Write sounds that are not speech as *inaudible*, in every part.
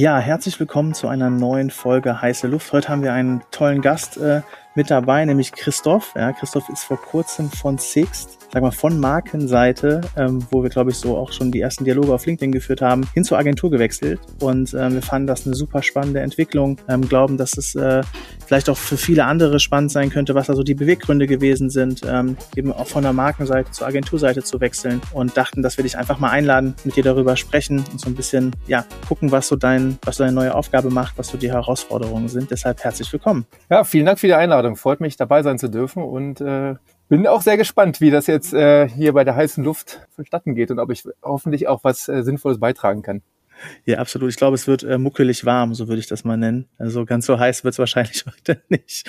Ja, herzlich willkommen zu einer neuen Folge Heiße Luft. Heute haben wir einen tollen Gast äh, mit dabei, nämlich Christoph. Ja, Christoph ist vor kurzem von Sixt sag mal, von Markenseite, ähm, wo wir, glaube ich, so auch schon die ersten Dialoge auf LinkedIn geführt haben, hin zur Agentur gewechselt. Und ähm, wir fanden das eine super spannende Entwicklung, ähm, glauben, dass es äh, vielleicht auch für viele andere spannend sein könnte, was also die Beweggründe gewesen sind, ähm, eben auch von der Markenseite zur Agenturseite zu wechseln und dachten, dass wir dich einfach mal einladen, mit dir darüber sprechen und so ein bisschen, ja, gucken, was so dein, was so deine neue Aufgabe macht, was so die Herausforderungen sind. Deshalb herzlich willkommen. Ja, vielen Dank für die Einladung. Freut mich, dabei sein zu dürfen und äh, bin auch sehr gespannt, wie das jetzt äh, hier bei der heißen Luft vonstatten geht und ob ich hoffentlich auch was äh, Sinnvolles beitragen kann. Ja, absolut. Ich glaube, es wird äh, muckelig warm, so würde ich das mal nennen. Also ganz so heiß wird es wahrscheinlich *laughs* heute nicht.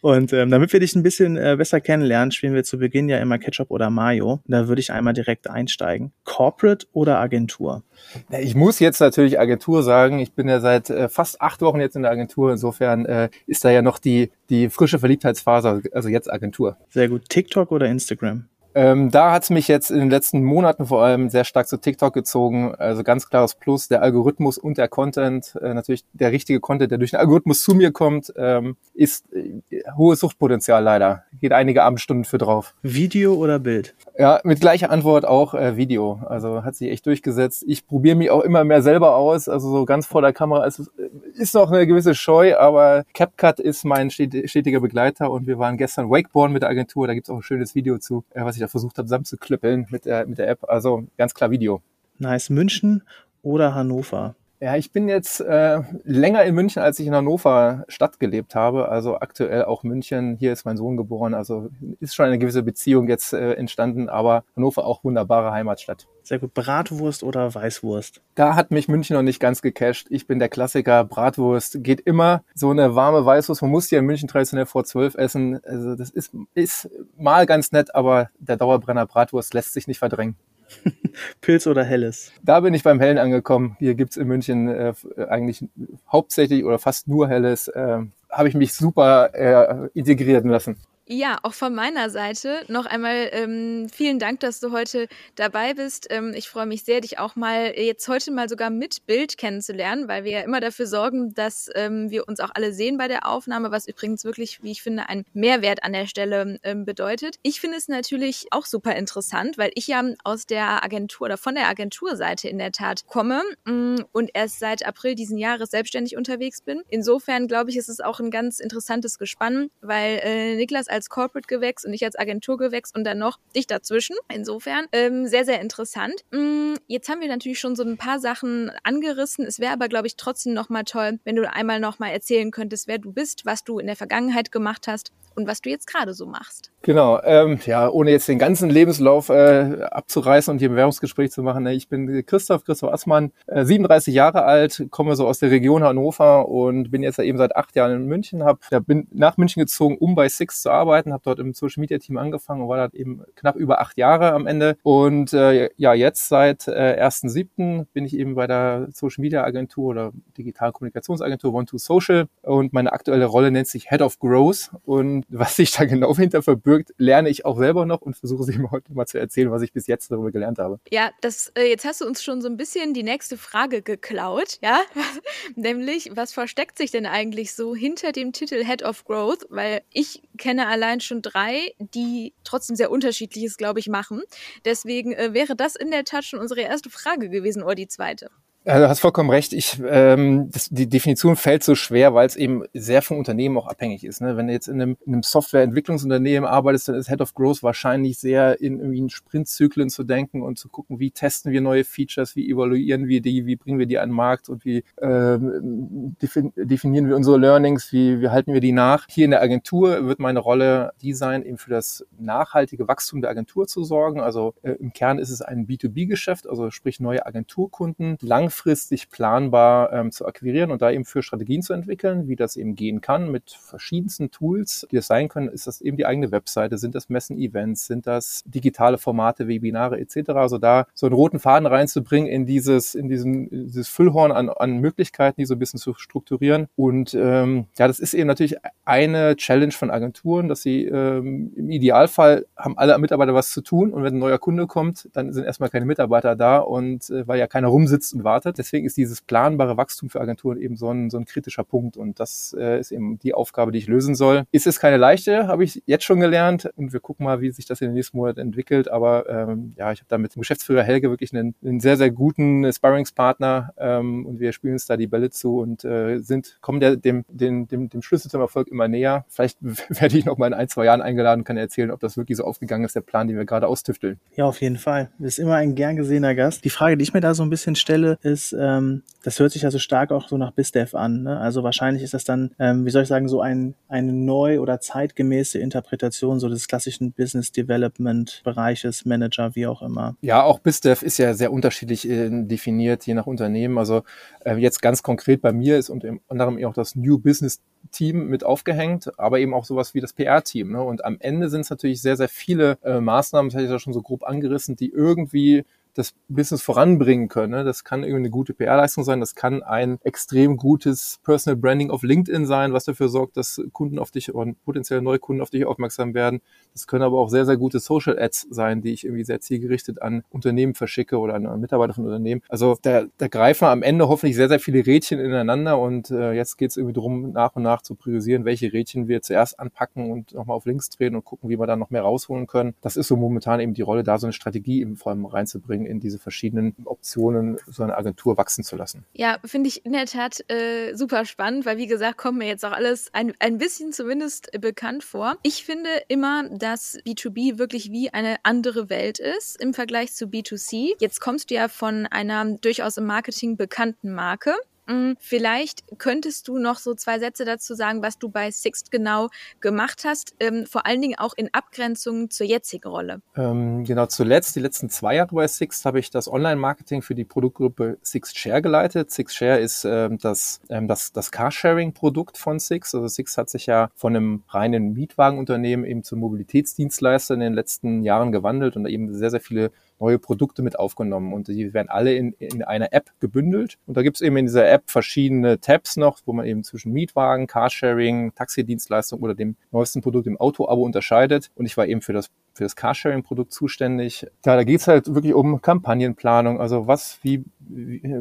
Und ähm, damit wir dich ein bisschen äh, besser kennenlernen, spielen wir zu Beginn ja immer Ketchup oder Mayo. Da würde ich einmal direkt einsteigen. Corporate oder Agentur? Ich muss jetzt natürlich Agentur sagen. Ich bin ja seit äh, fast acht Wochen jetzt in der Agentur. Insofern äh, ist da ja noch die, die frische Verliebtheitsphase, also jetzt Agentur. Sehr gut. TikTok oder Instagram? Ähm, da hat es mich jetzt in den letzten Monaten vor allem sehr stark zu TikTok gezogen. Also ganz klares Plus, der Algorithmus und der Content, äh, natürlich der richtige Content, der durch den Algorithmus zu mir kommt, ähm, ist äh, hohes Suchtpotenzial leider. Geht einige Abendstunden für drauf. Video oder Bild? Ja, mit gleicher Antwort auch äh, Video. Also hat sich echt durchgesetzt. Ich probiere mich auch immer mehr selber aus. Also so ganz vor der Kamera ist, ist noch eine gewisse Scheu, aber CapCut ist mein stetiger Begleiter und wir waren gestern Wakeboard mit der Agentur. Da gibt's auch ein schönes Video zu, äh, was ich da versucht habe zusammenzuklöppeln mit der, mit der App. Also ganz klar Video. Nice. München oder Hannover? Ja, ich bin jetzt äh, länger in München, als ich in Hannover Stadt gelebt habe. Also aktuell auch München. Hier ist mein Sohn geboren. Also ist schon eine gewisse Beziehung jetzt äh, entstanden. Aber Hannover auch wunderbare Heimatstadt. Sehr gut. Bratwurst oder Weißwurst? Da hat mich München noch nicht ganz gecasht. Ich bin der Klassiker. Bratwurst geht immer. So eine warme Weißwurst. Man muss die in München traditionell vor zwölf essen. Also das ist, ist mal ganz nett, aber der Dauerbrenner Bratwurst lässt sich nicht verdrängen. *laughs* Pilz oder Helles? Da bin ich beim Hellen angekommen. Hier gibt's in München äh, eigentlich hauptsächlich oder fast nur Helles. Äh, Habe ich mich super äh, integrieren lassen. Ja, auch von meiner Seite noch einmal ähm, vielen Dank, dass du heute dabei bist. Ähm, ich freue mich sehr, dich auch mal jetzt heute mal sogar mit Bild kennenzulernen, weil wir ja immer dafür sorgen, dass ähm, wir uns auch alle sehen bei der Aufnahme, was übrigens wirklich, wie ich finde, ein Mehrwert an der Stelle ähm, bedeutet. Ich finde es natürlich auch super interessant, weil ich ja aus der Agentur oder von der Agenturseite in der Tat komme mh, mm, und erst seit April diesen Jahres selbstständig unterwegs bin. Insofern glaube ich, ist es auch ein ganz interessantes Gespann, weil äh, Niklas als als Corporate Gewächs und ich als Agentur Gewächs und dann noch dich dazwischen. Insofern ähm, sehr, sehr interessant. Mm, jetzt haben wir natürlich schon so ein paar Sachen angerissen. Es wäre aber, glaube ich, trotzdem nochmal toll, wenn du einmal nochmal erzählen könntest, wer du bist, was du in der Vergangenheit gemacht hast und was du jetzt gerade so machst. Genau, ähm, ja, ohne jetzt den ganzen Lebenslauf äh, abzureißen und hier ein Bewerbungsgespräch zu machen. Ne, ich bin Christoph, Christoph Assmann, äh, 37 Jahre alt, komme so aus der Region Hannover und bin jetzt eben seit acht Jahren in München, hab, ja, bin nach München gezogen, um bei Six zu arbeiten, habe dort im Social Media Team angefangen und war dort eben knapp über acht Jahre am Ende. Und äh, ja, jetzt seit äh, 1.7. bin ich eben bei der Social Media Agentur oder Digital Kommunikationsagentur One to Social und meine aktuelle Rolle nennt sich Head of Growth und was sich da genau hinter verbirgt, lerne ich auch selber noch und versuche es *laughs* eben heute mal zu erzählen, was ich bis jetzt darüber gelernt habe. Ja, das, äh, jetzt hast du uns schon so ein bisschen die nächste Frage geklaut, ja? *laughs* Nämlich, was versteckt sich denn eigentlich so hinter dem Titel Head of Growth? Weil ich kenne allein schon drei, die trotzdem sehr unterschiedliches, glaube ich, machen. Deswegen äh, wäre das in der Tat schon unsere erste Frage gewesen oder die zweite. Ja, du hast vollkommen recht. Ich, ähm, das, die Definition fällt so schwer, weil es eben sehr vom Unternehmen auch abhängig ist. Ne? Wenn du jetzt in einem, in einem Softwareentwicklungsunternehmen arbeitest, dann ist Head of Growth wahrscheinlich sehr in irgendwie in Sprintzyklen zu denken und zu gucken, wie testen wir neue Features, wie evaluieren wir die, wie bringen wir die an den Markt und wie ähm, definieren wir unsere Learnings, wie, wie halten wir die nach. Hier in der Agentur wird meine Rolle die sein, eben für das nachhaltige Wachstum der Agentur zu sorgen. Also äh, im Kern ist es ein B2B-Geschäft, also sprich neue Agenturkunden, lang langfristig planbar ähm, zu akquirieren und da eben für Strategien zu entwickeln, wie das eben gehen kann mit verschiedensten Tools, die es sein können. Ist das eben die eigene Webseite? Sind das Messen, Events? Sind das digitale Formate, Webinare etc.? Also da so einen roten Faden reinzubringen in dieses, in diesen, dieses Füllhorn an, an Möglichkeiten, die so ein bisschen zu strukturieren. Und ähm, ja, das ist eben natürlich eine Challenge von Agenturen, dass sie ähm, im Idealfall haben alle Mitarbeiter was zu tun und wenn ein neuer Kunde kommt, dann sind erstmal keine Mitarbeiter da und äh, weil ja keiner rumsitzt und wartet, erwartet. Deswegen ist dieses planbare Wachstum für Agenturen eben so ein, so ein kritischer Punkt und das äh, ist eben die Aufgabe, die ich lösen soll. Ist es keine leichte, habe ich jetzt schon gelernt und wir gucken mal, wie sich das in den nächsten Monaten entwickelt. Aber ähm, ja, ich habe da mit dem Geschäftsführer Helge wirklich einen, einen sehr, sehr guten Sparringspartner ähm, und wir spielen uns da die Bälle zu und äh, sind, kommen der, dem, dem, dem, dem Schlüssel zum Erfolg immer näher. Vielleicht *laughs* werde ich noch mal in ein, zwei Jahren eingeladen und kann erzählen, ob das wirklich so aufgegangen ist, der Plan, den wir gerade austüfteln. Ja, auf jeden Fall. Das ist immer ein gern gesehener Gast. Die Frage, die ich mir da so ein bisschen stelle, ist, ähm, das hört sich ja so stark auch so nach BizDev an. Ne? Also wahrscheinlich ist das dann, ähm, wie soll ich sagen, so ein, eine neu oder zeitgemäße Interpretation so des klassischen Business Development Bereiches, Manager, wie auch immer. Ja, auch BizDev ist ja sehr unterschiedlich äh, definiert, je nach Unternehmen. Also äh, jetzt ganz konkret bei mir ist unter anderem auch das New Business Team mit aufgehängt, aber eben auch sowas wie das PR-Team. Ne? Und am Ende sind es natürlich sehr, sehr viele äh, Maßnahmen, das hatte ich ja schon so grob angerissen, die irgendwie das Business voranbringen können. Ne? Das kann irgendwie eine gute PR-Leistung sein, das kann ein extrem gutes Personal Branding auf LinkedIn sein, was dafür sorgt, dass Kunden auf dich und potenzielle neue Kunden auf dich aufmerksam werden. Das können aber auch sehr, sehr gute Social Ads sein, die ich irgendwie sehr zielgerichtet an Unternehmen verschicke oder an Mitarbeiter von Unternehmen. Also da, da greifen am Ende hoffentlich sehr, sehr viele Rädchen ineinander und äh, jetzt geht es irgendwie darum, nach und nach zu priorisieren, welche Rädchen wir zuerst anpacken und nochmal auf links drehen und gucken, wie wir da noch mehr rausholen können. Das ist so momentan eben die Rolle, da so eine Strategie eben vor allem reinzubringen in diese verschiedenen Optionen, so eine Agentur wachsen zu lassen. Ja, finde ich in der Tat äh, super spannend, weil wie gesagt, kommt mir jetzt auch alles ein, ein bisschen zumindest bekannt vor. Ich finde immer, dass B2B wirklich wie eine andere Welt ist im Vergleich zu B2C. Jetzt kommst du ja von einer durchaus im Marketing bekannten Marke. Mm, vielleicht könntest du noch so zwei Sätze dazu sagen, was du bei Sixt genau gemacht hast, ähm, vor allen Dingen auch in Abgrenzung zur jetzigen Rolle. Ähm, genau, zuletzt, die letzten zwei Jahre bei Sixt, habe ich das Online-Marketing für die Produktgruppe Sixt Share geleitet. Sixt Share ist ähm, das, ähm, das, das Carsharing-Produkt von Sixt. Also Sixt hat sich ja von einem reinen Mietwagenunternehmen eben zum Mobilitätsdienstleister in den letzten Jahren gewandelt und eben sehr, sehr viele neue Produkte mit aufgenommen und die werden alle in, in einer App gebündelt. Und da gibt es eben in dieser App verschiedene Tabs noch, wo man eben zwischen Mietwagen, Carsharing, Taxidienstleistung oder dem neuesten Produkt im Auto-Abo unterscheidet. Und ich war eben für das für das Carsharing-Produkt zuständig. Ja, da geht's halt wirklich um Kampagnenplanung. Also was, wie, wie,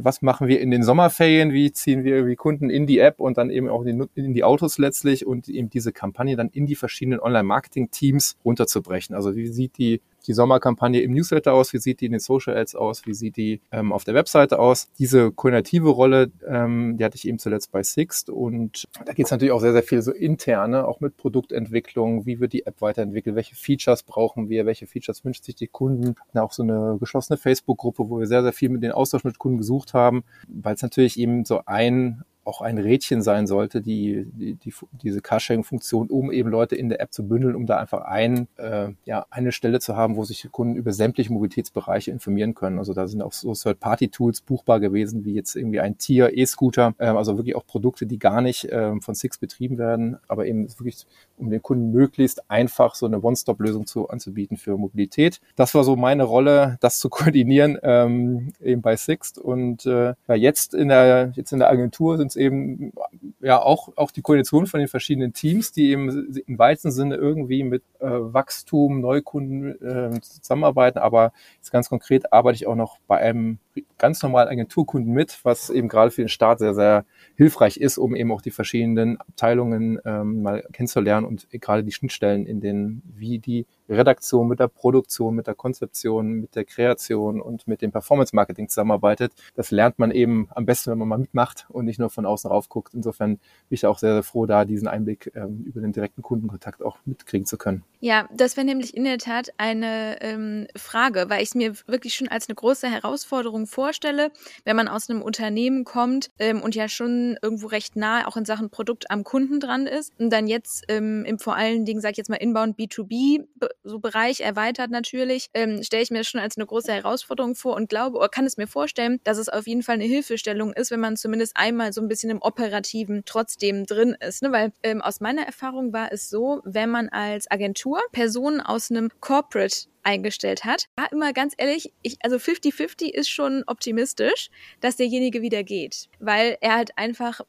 was machen wir in den Sommerferien? Wie ziehen wir wie Kunden in die App und dann eben auch in die, Autos letztlich und eben diese Kampagne dann in die verschiedenen Online-Marketing-Teams runterzubrechen. Also wie sieht die die Sommerkampagne im Newsletter aus, wie sieht die in den Social Ads aus, wie sieht die ähm, auf der Webseite aus. Diese koordinative Rolle, ähm, die hatte ich eben zuletzt bei Sixt und da geht es natürlich auch sehr, sehr viel so interne, auch mit Produktentwicklung, wie wird die App weiterentwickelt, welche Features brauchen wir, welche Features wünscht sich die Kunden. Und auch so eine geschlossene Facebook-Gruppe, wo wir sehr, sehr viel mit den Austausch mit Kunden gesucht haben, weil es natürlich eben so ein auch ein Rädchen sein sollte, die, die, die diese Carsharing-Funktion, um eben Leute in der App zu bündeln, um da einfach ein, äh, ja, eine Stelle zu haben, wo sich Kunden über sämtliche Mobilitätsbereiche informieren können. Also da sind auch so Third-Party-Tools buchbar gewesen, wie jetzt irgendwie ein Tier, E-Scooter, äh, also wirklich auch Produkte, die gar nicht äh, von Six betrieben werden, aber eben wirklich, um den Kunden möglichst einfach so eine One-Stop-Lösung zu, anzubieten für Mobilität. Das war so meine Rolle, das zu *laughs* koordinieren, ähm, eben bei Sixt. Und äh, ja, jetzt in der, jetzt in der Agentur sind es eben ja auch, auch die Koordination von den verschiedenen Teams, die eben im weitesten Sinne irgendwie mit äh, Wachstum, Neukunden äh, zusammenarbeiten. Aber jetzt ganz konkret arbeite ich auch noch bei einem ganz normalen Agenturkunden mit, was eben gerade für den Start sehr, sehr hilfreich ist, um eben auch die verschiedenen Abteilungen ähm, mal kennenzulernen und gerade die Schnittstellen in den, wie die Redaktion mit der Produktion, mit der Konzeption, mit der Kreation und mit dem Performance Marketing zusammenarbeitet. Das lernt man eben am besten, wenn man mal mitmacht und nicht nur von außen rauf guckt. Insofern bin ich auch sehr, sehr froh, da diesen Einblick ähm, über den direkten Kundenkontakt auch mitkriegen zu können. Ja, das wäre nämlich in der Tat eine ähm, Frage, weil ich es mir wirklich schon als eine große Herausforderung vorstelle, wenn man aus einem Unternehmen kommt ähm, und ja schon irgendwo recht nah auch in Sachen Produkt am Kunden dran ist und dann jetzt ähm, im vor allen Dingen, sage ich jetzt mal, Inbound B2B so Bereich erweitert natürlich, ähm, stelle ich mir schon als eine große Herausforderung vor und glaube oder kann es mir vorstellen, dass es auf jeden Fall eine Hilfestellung ist, wenn man zumindest einmal so ein bisschen im Operativen trotzdem drin ist. Ne? Weil ähm, aus meiner Erfahrung war es so, wenn man als Agentur Personen aus einem Corporate eingestellt hat. War immer ganz ehrlich, ich, also 50-50 ist schon optimistisch, dass derjenige wieder geht, weil er halt einfach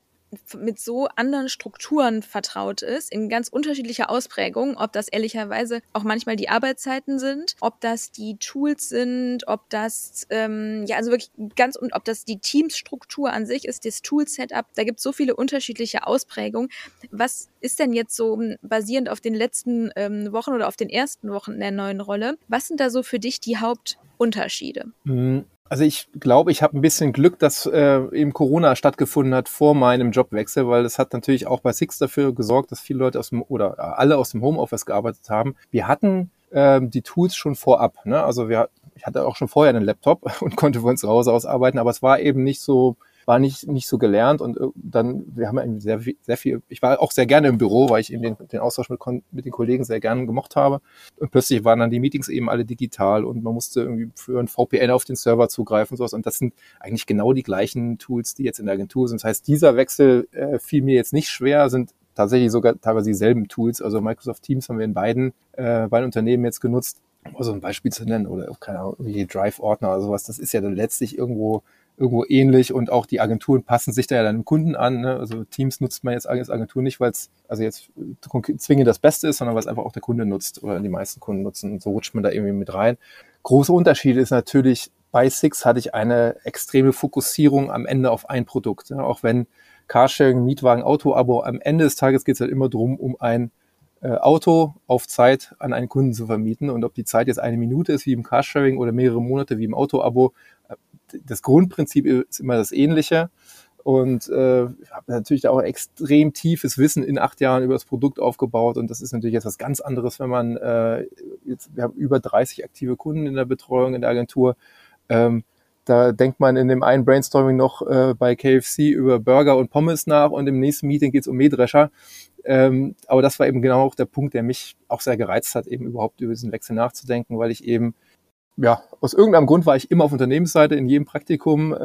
mit so anderen Strukturen vertraut ist, in ganz unterschiedlicher Ausprägung, ob das ehrlicherweise auch manchmal die Arbeitszeiten sind, ob das die Tools sind, ob das, ähm, ja, also wirklich ganz, und ob das die Teamsstruktur an sich ist, das Tool-Setup, da gibt es so viele unterschiedliche Ausprägungen. Was ist denn jetzt so basierend auf den letzten ähm, Wochen oder auf den ersten Wochen der neuen Rolle? Was sind da so für dich die Hauptunterschiede? Also ich glaube, ich habe ein bisschen Glück, dass äh, eben Corona stattgefunden hat vor meinem Jobwechsel, weil das hat natürlich auch bei Six dafür gesorgt, dass viele Leute aus dem oder alle aus dem Homeoffice gearbeitet haben. Wir hatten äh, die Tools schon vorab. Ne? Also wir, ich hatte auch schon vorher einen Laptop *laughs* und konnte von zu Hause aus arbeiten, aber es war eben nicht so war nicht, nicht so gelernt und äh, dann, wir haben eben sehr, sehr viel, ich war auch sehr gerne im Büro, weil ich eben den, den Austausch mit, mit den Kollegen sehr gerne gemocht habe. Und plötzlich waren dann die Meetings eben alle digital und man musste irgendwie für ein VPN auf den Server zugreifen und sowas. Und das sind eigentlich genau die gleichen Tools, die jetzt in der Agentur sind. Das heißt, dieser Wechsel äh, fiel mir jetzt nicht schwer, sind tatsächlich sogar teilweise dieselben Tools. Also Microsoft Teams haben wir in beiden, äh, beiden Unternehmen jetzt genutzt, um so ein Beispiel zu nennen, oder keine Ahnung, wie Drive-Ordner oder sowas. Das ist ja dann letztlich irgendwo irgendwo ähnlich und auch die Agenturen passen sich da ja dann dem Kunden an. Ne? Also Teams nutzt man jetzt als Agentur nicht, weil es also jetzt zwingend das Beste ist, sondern weil es einfach auch der Kunde nutzt oder die meisten Kunden nutzen. Und so rutscht man da irgendwie mit rein. Große Unterschied ist natürlich, bei Six hatte ich eine extreme Fokussierung am Ende auf ein Produkt. Ja? Auch wenn Carsharing, Mietwagen, Auto-Abo, am Ende des Tages geht es halt immer drum, um ein Auto auf Zeit an einen Kunden zu vermieten. Und ob die Zeit jetzt eine Minute ist wie im Carsharing oder mehrere Monate wie im Auto-Abo, das Grundprinzip ist immer das ähnliche. Und äh, habe natürlich auch extrem tiefes Wissen in acht Jahren über das Produkt aufgebaut. Und das ist natürlich jetzt was ganz anderes, wenn man äh, jetzt, wir haben über 30 aktive Kunden in der Betreuung in der Agentur. Ähm, da denkt man in dem einen Brainstorming noch äh, bei KFC über Burger und Pommes nach und im nächsten Meeting geht's um Mähdrescher. Ähm, aber das war eben genau auch der Punkt, der mich auch sehr gereizt hat, eben überhaupt über diesen Wechsel nachzudenken, weil ich eben ja, aus irgendeinem Grund war ich immer auf Unternehmensseite, in jedem Praktikum, äh,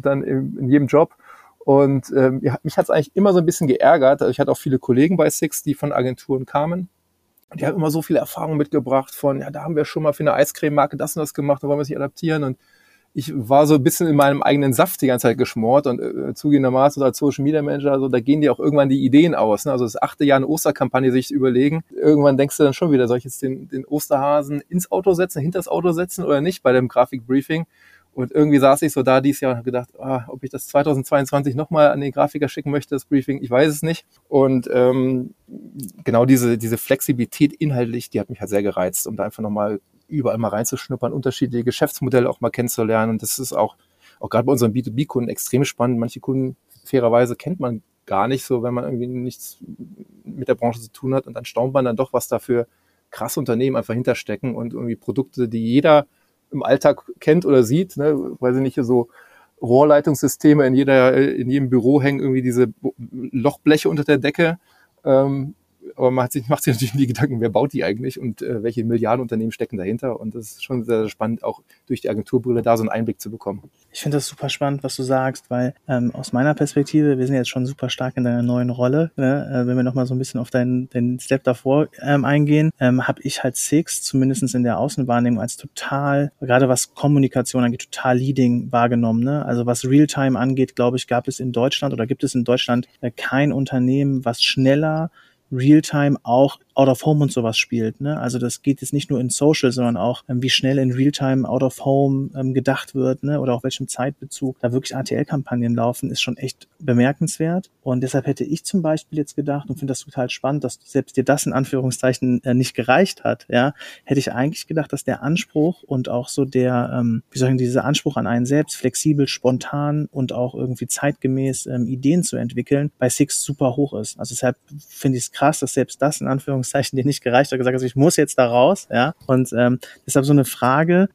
dann in, in, jedem Job. Und ähm, mich hat es eigentlich immer so ein bisschen geärgert. Also ich hatte auch viele Kollegen bei Six, die von Agenturen kamen. Die haben immer so viele Erfahrungen mitgebracht von, ja, da haben wir schon mal für eine Eiscreme-Marke das und das gemacht, da wollen wir sich adaptieren. Und ich war so ein bisschen in meinem eigenen Saft die ganze Zeit geschmort und äh, zugegebenermaßen als Social Media Manager, also da gehen dir auch irgendwann die Ideen aus. Ne? Also das achte Jahr eine Osterkampagne sich überlegen. Irgendwann denkst du dann schon wieder, soll ich jetzt den, den Osterhasen ins Auto setzen, hinter das Auto setzen oder nicht bei dem Grafikbriefing? Und irgendwie saß ich so da dieses Jahr und habe gedacht, ah, ob ich das 2022 nochmal an den Grafiker schicken möchte, das Briefing, ich weiß es nicht. Und ähm, genau diese, diese Flexibilität inhaltlich, die hat mich halt sehr gereizt, um da einfach nochmal überall mal reinzuschnuppern, unterschiedliche Geschäftsmodelle auch mal kennenzulernen. Und das ist auch, auch gerade bei unseren B2B-Kunden extrem spannend. Manche Kunden fairerweise kennt man gar nicht so, wenn man irgendwie nichts mit der Branche zu tun hat. Und dann staunt man dann doch, was da für krasse Unternehmen einfach hinterstecken und irgendwie Produkte, die jeder im Alltag kennt oder sieht, ne, weil sie nicht so Rohrleitungssysteme in jeder, in jedem Büro hängen irgendwie diese Lochbleche unter der Decke. Ähm, aber man sich, *laughs* macht sich natürlich die Gedanken, wer baut die eigentlich und äh, welche Milliardenunternehmen stecken dahinter. Und das ist schon sehr, sehr spannend, auch durch die Agenturbrille da so einen Einblick zu bekommen. Ich finde das super spannend, was du sagst, weil ähm, aus meiner Perspektive, wir sind jetzt schon super stark in deiner neuen Rolle. Ne? Äh, wenn wir nochmal so ein bisschen auf deinen, deinen Step davor ähm, eingehen, ähm, habe ich halt Six, zumindestens in der Außenwahrnehmung, als total, gerade was Kommunikation angeht, total leading wahrgenommen. Ne? Also was Realtime angeht, glaube ich, gab es in Deutschland oder gibt es in Deutschland äh, kein Unternehmen, was schneller Realtime auch Out of Home und sowas spielt. Ne? Also das geht jetzt nicht nur in Social, sondern auch, ähm, wie schnell in Realtime Out of Home ähm, gedacht wird ne? oder auch welchem Zeitbezug da wirklich ATL-Kampagnen laufen, ist schon echt bemerkenswert. Und deshalb hätte ich zum Beispiel jetzt gedacht und finde das total spannend, dass selbst dir das in Anführungszeichen äh, nicht gereicht hat. Ja, hätte ich eigentlich gedacht, dass der Anspruch und auch so der, ähm, wie ich dieser Anspruch an einen selbst, flexibel, spontan und auch irgendwie zeitgemäß ähm, Ideen zu entwickeln, bei Six super hoch ist. Also deshalb finde ich es krass, dass selbst das in Anführungszeichen Anführungszeichen dir nicht gereicht hat, gesagt hast, ich muss jetzt da raus, ja. Und ähm, deshalb so eine Frage,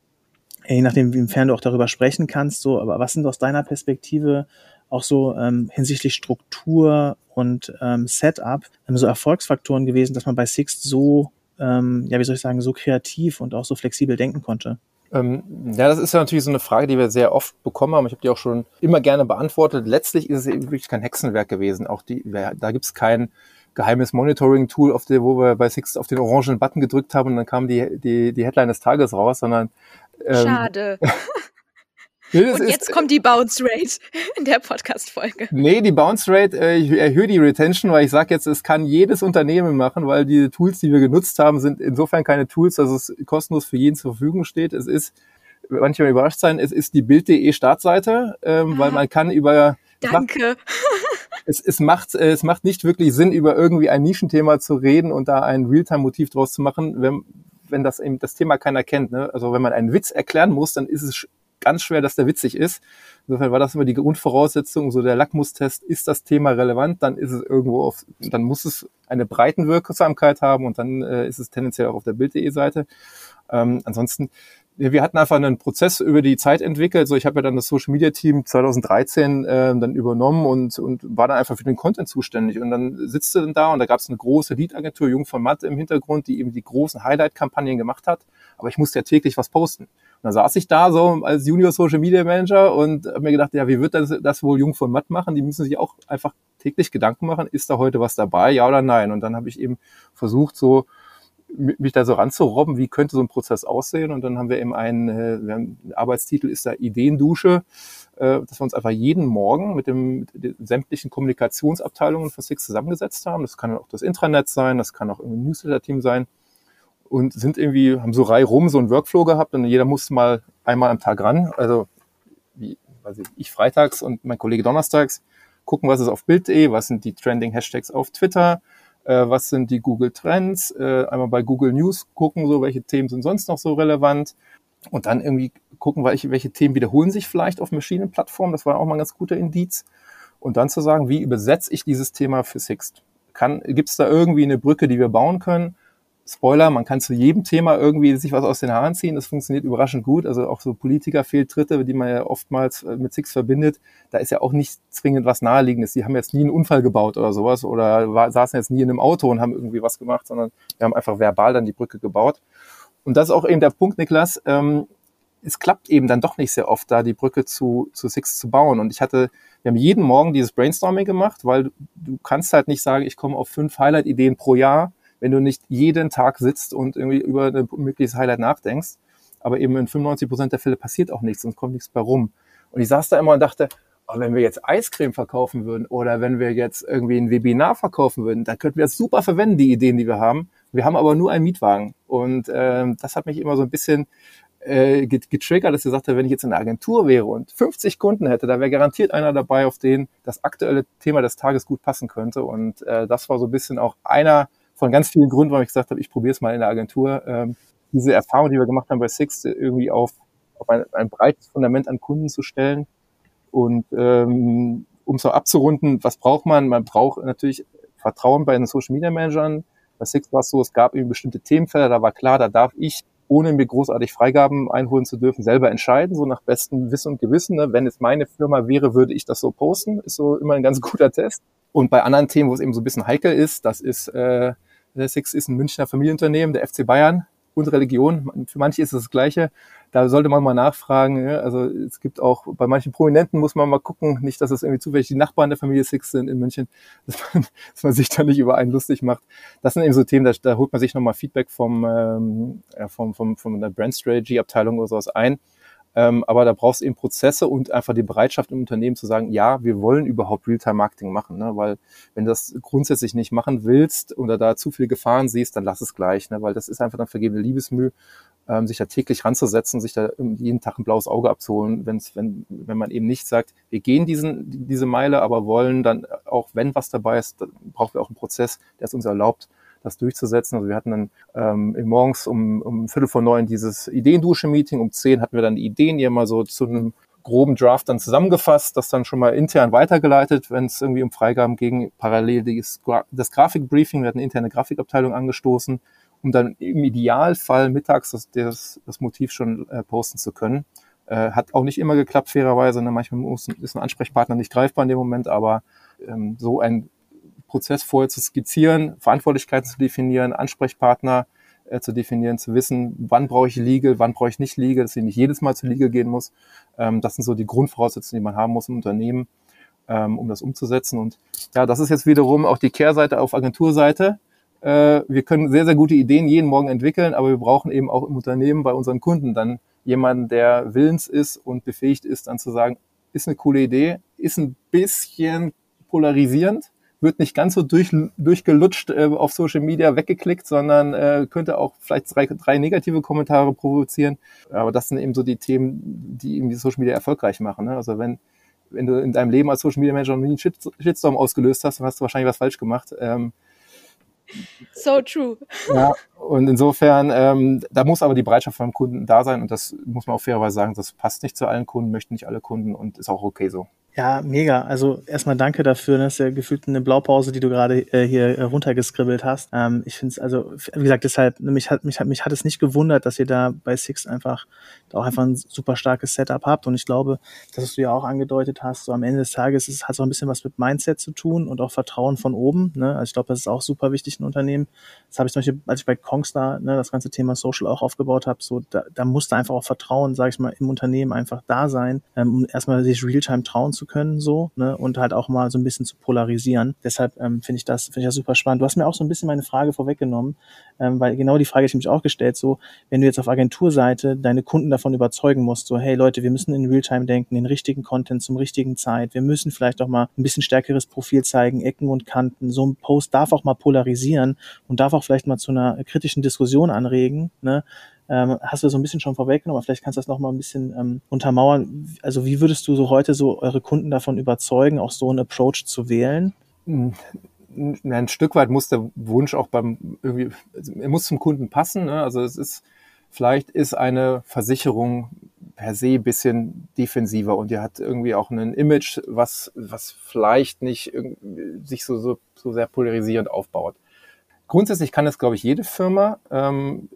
je nachdem, inwiefern du auch darüber sprechen kannst, so, aber was sind aus deiner Perspektive auch so ähm, hinsichtlich Struktur und ähm, Setup ähm, so Erfolgsfaktoren gewesen, dass man bei Sixt so, ähm, ja, wie soll ich sagen, so kreativ und auch so flexibel denken konnte? Ähm, ja, das ist ja natürlich so eine Frage, die wir sehr oft bekommen haben. Ich habe die auch schon immer gerne beantwortet. Letztlich ist es eben wirklich kein Hexenwerk gewesen. Auch die, da gibt es kein geheimes Monitoring-Tool, auf der, wo wir bei Six auf den orangen Button gedrückt haben und dann kam die, die, die Headline des Tages raus, sondern ähm, Schade. *laughs* Und jetzt kommt die Bounce Rate in der Podcast-Folge. Nee, die Bounce Rate, äh, ich erhöhe die Retention, weil ich sage jetzt, es kann jedes Unternehmen machen, weil die Tools, die wir genutzt haben, sind insofern keine Tools, dass es kostenlos für jeden zur Verfügung steht. Es ist, manchmal überrascht sein, es ist die Bild.de Startseite, ähm, ah, weil man kann über... Danke. Es, es, macht, es macht nicht wirklich Sinn, über irgendwie ein Nischenthema zu reden und da ein Realtime-Motiv draus zu machen, wenn, wenn das eben das Thema keiner kennt. Ne? Also wenn man einen Witz erklären muss, dann ist es ganz schwer, dass der witzig ist. Insofern war das immer die Grundvoraussetzung, so der Lackmustest, ist das Thema relevant, dann ist es irgendwo auf, dann muss es eine Breitenwirksamkeit haben und dann äh, ist es tendenziell auch auf der Bild.de Seite. Ähm, ansonsten wir hatten einfach einen Prozess über die Zeit entwickelt. So, ich habe ja dann das Social Media Team 2013 äh, dann übernommen und, und war dann einfach für den Content zuständig. Und dann sitzt du dann da und da gab es eine große Lead-Agentur, Jung von Matt im Hintergrund, die eben die großen Highlight-Kampagnen gemacht hat. Aber ich musste ja täglich was posten. Und dann saß ich da so als Junior Social Media Manager und habe mir gedacht, ja, wie wird das, das wohl Jung von Matt machen? Die müssen sich auch einfach täglich Gedanken machen, ist da heute was dabei, ja oder nein? Und dann habe ich eben versucht, so mich da so ranzurobben, wie könnte so ein Prozess aussehen. Und dann haben wir eben einen, äh, wir haben, Arbeitstitel ist da Ideendusche, äh, dass wir uns einfach jeden Morgen mit, dem, mit den sämtlichen Kommunikationsabteilungen von Six zusammengesetzt haben. Das kann auch das Intranet sein, das kann auch ein Newsletter-Team sein. Und sind irgendwie, haben so Reihe rum so einen Workflow gehabt und jeder musste mal einmal am Tag ran. Also wie, weiß ich, ich freitags und mein Kollege donnerstags gucken, was ist auf Bild.de, was sind die Trending Hashtags auf Twitter, äh, was sind die Google Trends, äh, einmal bei Google News gucken, so welche Themen sind sonst noch so relevant und dann irgendwie gucken, welche, welche Themen wiederholen sich vielleicht auf Maschinenplattformen, das war auch mal ein ganz guter Indiz. Und dann zu sagen, wie übersetze ich dieses Thema für Sixt? Gibt es da irgendwie eine Brücke, die wir bauen können? Spoiler, man kann zu jedem Thema irgendwie sich was aus den Haaren ziehen. Das funktioniert überraschend gut. Also auch so Politikerfehltritte, die man ja oftmals äh, mit Six verbindet, da ist ja auch nicht zwingend was Naheliegendes. Die haben jetzt nie einen Unfall gebaut oder sowas oder war, saßen jetzt nie in einem Auto und haben irgendwie was gemacht, sondern wir haben einfach verbal dann die Brücke gebaut. Und das ist auch eben der Punkt, Niklas. Ähm, es klappt eben dann doch nicht sehr oft, da die Brücke zu, zu Six zu bauen. Und ich hatte, wir haben jeden Morgen dieses Brainstorming gemacht, weil du, du kannst halt nicht sagen, ich komme auf fünf Highlight-Ideen pro Jahr wenn du nicht jeden Tag sitzt und irgendwie über ein mögliches Highlight nachdenkst. Aber eben in 95 Prozent der Fälle passiert auch nichts und kommt nichts bei rum. Und ich saß da immer und dachte, oh, wenn wir jetzt Eiscreme verkaufen würden oder wenn wir jetzt irgendwie ein Webinar verkaufen würden, dann könnten wir das super verwenden, die Ideen, die wir haben. Wir haben aber nur einen Mietwagen. Und ähm, das hat mich immer so ein bisschen äh, getriggert, dass ich sagte, wenn ich jetzt in einer Agentur wäre und 50 Kunden hätte, da wäre garantiert einer dabei, auf den das aktuelle Thema des Tages gut passen könnte. Und äh, das war so ein bisschen auch einer von ganz vielen Gründen, warum ich gesagt habe, ich probiere es mal in der Agentur, ähm, diese Erfahrung, die wir gemacht haben bei Six, irgendwie auf, auf ein, ein breites Fundament an Kunden zu stellen. Und ähm, um so abzurunden, was braucht man? Man braucht natürlich Vertrauen bei den Social Media Managern. Bei Six war es so, es gab eben bestimmte Themenfelder, da war klar, da darf ich, ohne mir großartig Freigaben einholen zu dürfen, selber entscheiden, so nach bestem Wissen und Gewissen. Ne? Wenn es meine Firma wäre, würde ich das so posten. Ist so immer ein ganz guter Test. Und bei anderen Themen, wo es eben so ein bisschen heikel ist, das ist äh, Six ist ein Münchner Familienunternehmen, der FC Bayern und Religion. Für manche ist es das Gleiche. Da sollte man mal nachfragen. Also es gibt auch bei manchen Prominenten muss man mal gucken, nicht, dass es irgendwie zufällig die Nachbarn der Familie Six sind in München, *laughs* dass man, dass man sich da nicht über einen lustig macht. Das sind eben so Themen, da, da holt man sich nochmal Feedback vom, ähm, ja, vom, vom, von der Brand Strategy Abteilung oder sowas ein. Ähm, aber da brauchst du eben Prozesse und einfach die Bereitschaft im Unternehmen zu sagen, ja, wir wollen überhaupt Realtime-Marketing machen. Ne? Weil wenn du das grundsätzlich nicht machen willst oder da zu viele Gefahren siehst, dann lass es gleich, ne? weil das ist einfach dann vergebene Liebesmüh, ähm, sich da täglich ranzusetzen, sich da jeden Tag ein blaues Auge abzuholen, wenn's, wenn, wenn man eben nicht sagt, wir gehen diesen, diese Meile, aber wollen dann auch, wenn was dabei ist, brauchen wir auch einen Prozess, der es uns erlaubt, das durchzusetzen. Also wir hatten dann ähm, morgens um, um Viertel vor neun dieses Ideendusche-Meeting, um zehn hatten wir dann die Ideen hier mal so zu einem groben Draft dann zusammengefasst, das dann schon mal intern weitergeleitet, wenn es irgendwie um Freigaben ging, parallel das, Grafikbriefing, wir hatten eine interne Grafikabteilung angestoßen, um dann im Idealfall mittags das, das, das Motiv schon äh, posten zu können. Äh, hat auch nicht immer geklappt, fairerweise. Ne? Manchmal muss, ist ein Ansprechpartner nicht greifbar in dem Moment, aber ähm, so ein Prozess vorher zu skizzieren, Verantwortlichkeiten zu definieren, Ansprechpartner äh, zu definieren, zu wissen, wann brauche ich Legal, wann brauche ich nicht Legal, dass ich nicht jedes Mal zu Legal gehen muss. Ähm, das sind so die Grundvoraussetzungen, die man haben muss im Unternehmen, ähm, um das umzusetzen. Und ja, das ist jetzt wiederum auch die Kehrseite auf Agenturseite. Äh, wir können sehr, sehr gute Ideen jeden Morgen entwickeln, aber wir brauchen eben auch im Unternehmen bei unseren Kunden dann jemanden, der willens ist und befähigt ist, dann zu sagen, ist eine coole Idee, ist ein bisschen polarisierend, wird nicht ganz so durch, durchgelutscht äh, auf Social Media weggeklickt, sondern äh, könnte auch vielleicht drei, drei negative Kommentare provozieren. Aber das sind eben so die Themen, die irgendwie Social Media erfolgreich machen. Ne? Also wenn, wenn du in deinem Leben als Social Media Manager noch nie einen Shitstorm ausgelöst hast, dann hast du wahrscheinlich was falsch gemacht. Ähm, So true. *laughs* Ja, und insofern, ähm, da muss aber die Bereitschaft vom Kunden da sein und das muss man auch fairerweise sagen, das passt nicht zu allen Kunden, möchten nicht alle Kunden und ist auch okay so. Ja, mega. Also erstmal danke dafür. Das ist ja gefühlt eine Blaupause, die du gerade äh, hier äh, runtergeskribbelt hast. Ähm, ich finde es also, wie gesagt, deshalb, mich hat, mich, hat, mich hat es nicht gewundert, dass ihr da bei Six einfach auch einfach ein super starkes Setup habt. Und ich glaube, das, was du ja auch angedeutet hast, so am Ende des Tages ist, hat es auch ein bisschen was mit Mindset zu tun und auch Vertrauen von oben. Ne? Also ich glaube, das ist auch super wichtig in Unternehmen. Das habe ich zum Beispiel, als ich bei Kongstar ne, das ganze Thema Social auch aufgebaut habe, so da, da musste einfach auch Vertrauen, sage ich mal, im Unternehmen einfach da sein, ähm, um erstmal sich Realtime trauen zu können, so, ne, und halt auch mal so ein bisschen zu polarisieren. Deshalb ähm, finde ich das, finde ich das super spannend. Du hast mir auch so ein bisschen meine Frage vorweggenommen, ähm, weil genau die Frage ich mich auch gestellt, so, wenn du jetzt auf Agenturseite deine Kunden davon überzeugen musst, so, hey Leute, wir müssen in Realtime denken, den richtigen Content zum richtigen Zeit, wir müssen vielleicht auch mal ein bisschen stärkeres Profil zeigen, Ecken und Kanten, so ein Post darf auch mal polarisieren und darf auch vielleicht mal zu einer kritischen Diskussion anregen, ne, ähm, hast du so ein bisschen schon vorweggenommen, aber vielleicht kannst du das noch mal ein bisschen ähm, untermauern. Also wie würdest du so heute so eure Kunden davon überzeugen, auch so einen Approach zu wählen? Ein Stück weit muss der Wunsch auch beim irgendwie, also er muss zum Kunden passen. Ne? Also es ist vielleicht ist eine Versicherung per se bisschen defensiver und die hat irgendwie auch ein Image, was was vielleicht nicht sich so so, so sehr polarisierend aufbaut. Grundsätzlich kann es, glaube ich, jede Firma. Ähm,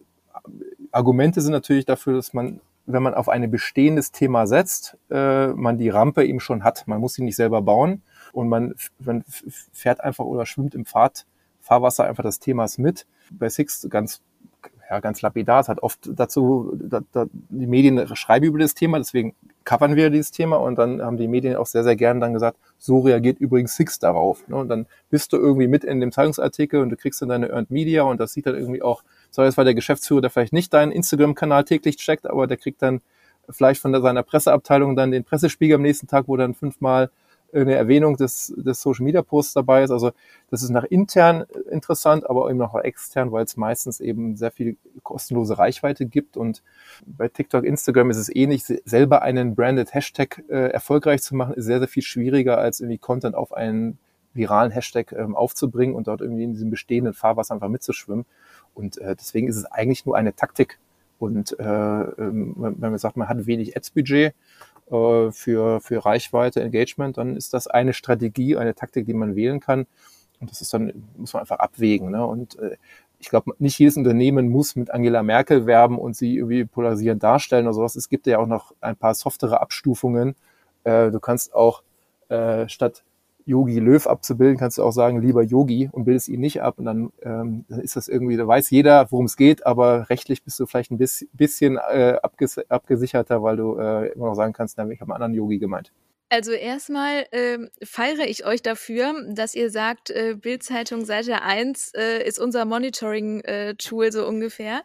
Argumente sind natürlich dafür, dass man, wenn man auf ein bestehendes Thema setzt, äh, man die Rampe eben schon hat. Man muss sie nicht selber bauen und man, man fährt einfach oder schwimmt im Pfad, Fahrwasser einfach des Themas mit. Bei Six ganz ja, ganz lapidar. Es hat oft dazu, da, da, die Medien schreiben über das Thema, deswegen covern wir dieses Thema und dann haben die Medien auch sehr, sehr gern dann gesagt, so reagiert übrigens Six darauf. Ne? Und dann bist du irgendwie mit in dem Zeitungsartikel und du kriegst dann deine Earned Media und das sieht dann irgendwie auch so, das war der Geschäftsführer, der vielleicht nicht deinen Instagram-Kanal täglich checkt, aber der kriegt dann vielleicht von seiner Presseabteilung dann den Pressespiegel am nächsten Tag, wo dann fünfmal eine Erwähnung des, des Social Media Posts dabei ist. Also das ist nach intern interessant, aber eben auch extern, weil es meistens eben sehr viel kostenlose Reichweite gibt. Und bei TikTok, Instagram ist es ähnlich. Selber einen branded Hashtag äh, erfolgreich zu machen, ist sehr, sehr viel schwieriger, als irgendwie Content auf einen viralen Hashtag ähm, aufzubringen und dort irgendwie in diesem bestehenden Fahrwasser einfach mitzuschwimmen. Und äh, deswegen ist es eigentlich nur eine Taktik. Und äh, ähm, wenn man sagt, man hat wenig Ads-Budget äh, für, für Reichweite, Engagement, dann ist das eine Strategie, eine Taktik, die man wählen kann. Und das ist dann, muss man einfach abwägen. Ne? Und äh, ich glaube, nicht jedes Unternehmen muss mit Angela Merkel werben und sie irgendwie polarisierend darstellen oder sowas. Es gibt ja auch noch ein paar softere Abstufungen. Äh, du kannst auch äh, statt Yogi Löw abzubilden, kannst du auch sagen, lieber Yogi und bildest ihn nicht ab und dann, ähm, dann ist das irgendwie, da weiß jeder, worum es geht, aber rechtlich bist du vielleicht ein bisschen äh, abges abgesicherter, weil du äh, immer noch sagen kannst, na, ich habe einen anderen Yogi gemeint. Also erstmal ähm, feiere ich euch dafür, dass ihr sagt, äh, Bildzeitung Seite 1 äh, ist unser Monitoring-Tool äh, so ungefähr.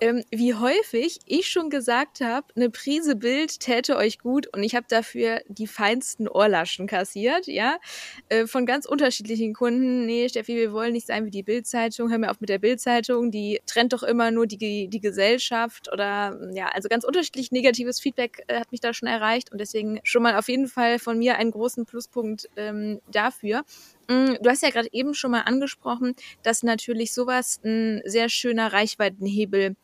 Ähm, wie häufig ich schon gesagt habe, eine Prise Bild täte euch gut und ich habe dafür die feinsten Ohrlaschen kassiert, ja, äh, von ganz unterschiedlichen Kunden. Nee, Steffi, wir wollen nicht sein wie die Bildzeitung. Hör mir auf mit der Bildzeitung, die trennt doch immer nur die, die Gesellschaft oder ja, also ganz unterschiedlich negatives Feedback äh, hat mich da schon erreicht und deswegen schon mal auf jeden Fall Fall von mir einen großen Pluspunkt ähm, dafür. Mm, du hast ja gerade eben schon mal angesprochen, dass natürlich sowas ein sehr schöner Reichweitenhebel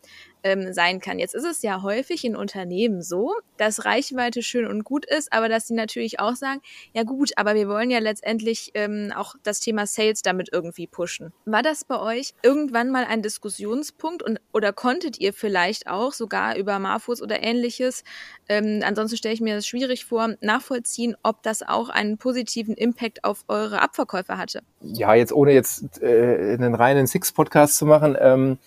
ähm, sein kann. Jetzt ist es ja häufig in Unternehmen so, dass Reichweite schön und gut ist, aber dass sie natürlich auch sagen, ja gut, aber wir wollen ja letztendlich ähm, auch das Thema Sales damit irgendwie pushen. War das bei euch irgendwann mal ein Diskussionspunkt und oder konntet ihr vielleicht auch sogar über Marfus oder ähnliches, ähm, ansonsten stelle ich mir das schwierig vor, nachvollziehen, ob das auch einen positiven Impact auf eure Abverkäufer hatte? Ja, jetzt ohne jetzt äh, einen reinen Six-Podcast zu machen, ähm,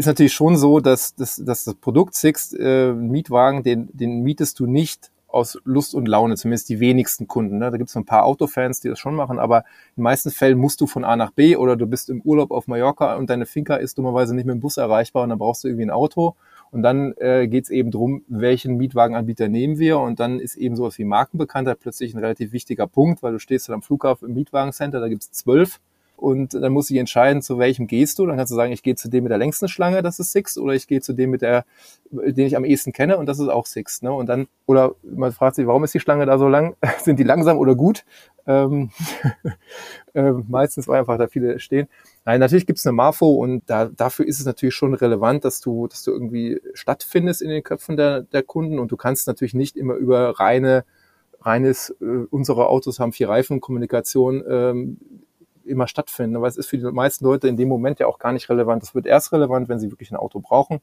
ist natürlich schon so, dass, dass, dass das Produkt Six äh, Mietwagen, den, den mietest du nicht aus Lust und Laune, zumindest die wenigsten Kunden. Ne? Da gibt es ein paar Autofans, die das schon machen, aber in den meisten Fällen musst du von A nach B oder du bist im Urlaub auf Mallorca und deine Finca ist dummerweise nicht mit dem Bus erreichbar und dann brauchst du irgendwie ein Auto Und dann äh, geht es eben drum, welchen Mietwagenanbieter nehmen wir. Und dann ist eben sowas wie Markenbekanntheit plötzlich ein relativ wichtiger Punkt, weil du stehst dann am Flughafen im Mietwagencenter, da gibt's zwölf und dann muss ich entscheiden, zu welchem gehst du. Dann kannst du sagen, ich gehe zu dem mit der längsten Schlange, das ist Six, oder ich gehe zu dem mit der, den ich am ehesten kenne, und das ist auch Six. Ne? Und dann, oder man fragt sich, warum ist die Schlange da so lang? *laughs* Sind die langsam oder gut? Ähm, *laughs* äh, meistens, weil einfach da viele stehen. Nein, natürlich gibt's eine Marfo und da, dafür ist es natürlich schon relevant, dass du, dass du irgendwie stattfindest in den Köpfen der, der Kunden und du kannst natürlich nicht immer über reine reines, äh, unsere Autos haben vier Reifen, Kommunikation ähm, immer stattfinden. Aber es ist für die meisten Leute in dem Moment ja auch gar nicht relevant. Es wird erst relevant, wenn sie wirklich ein Auto brauchen.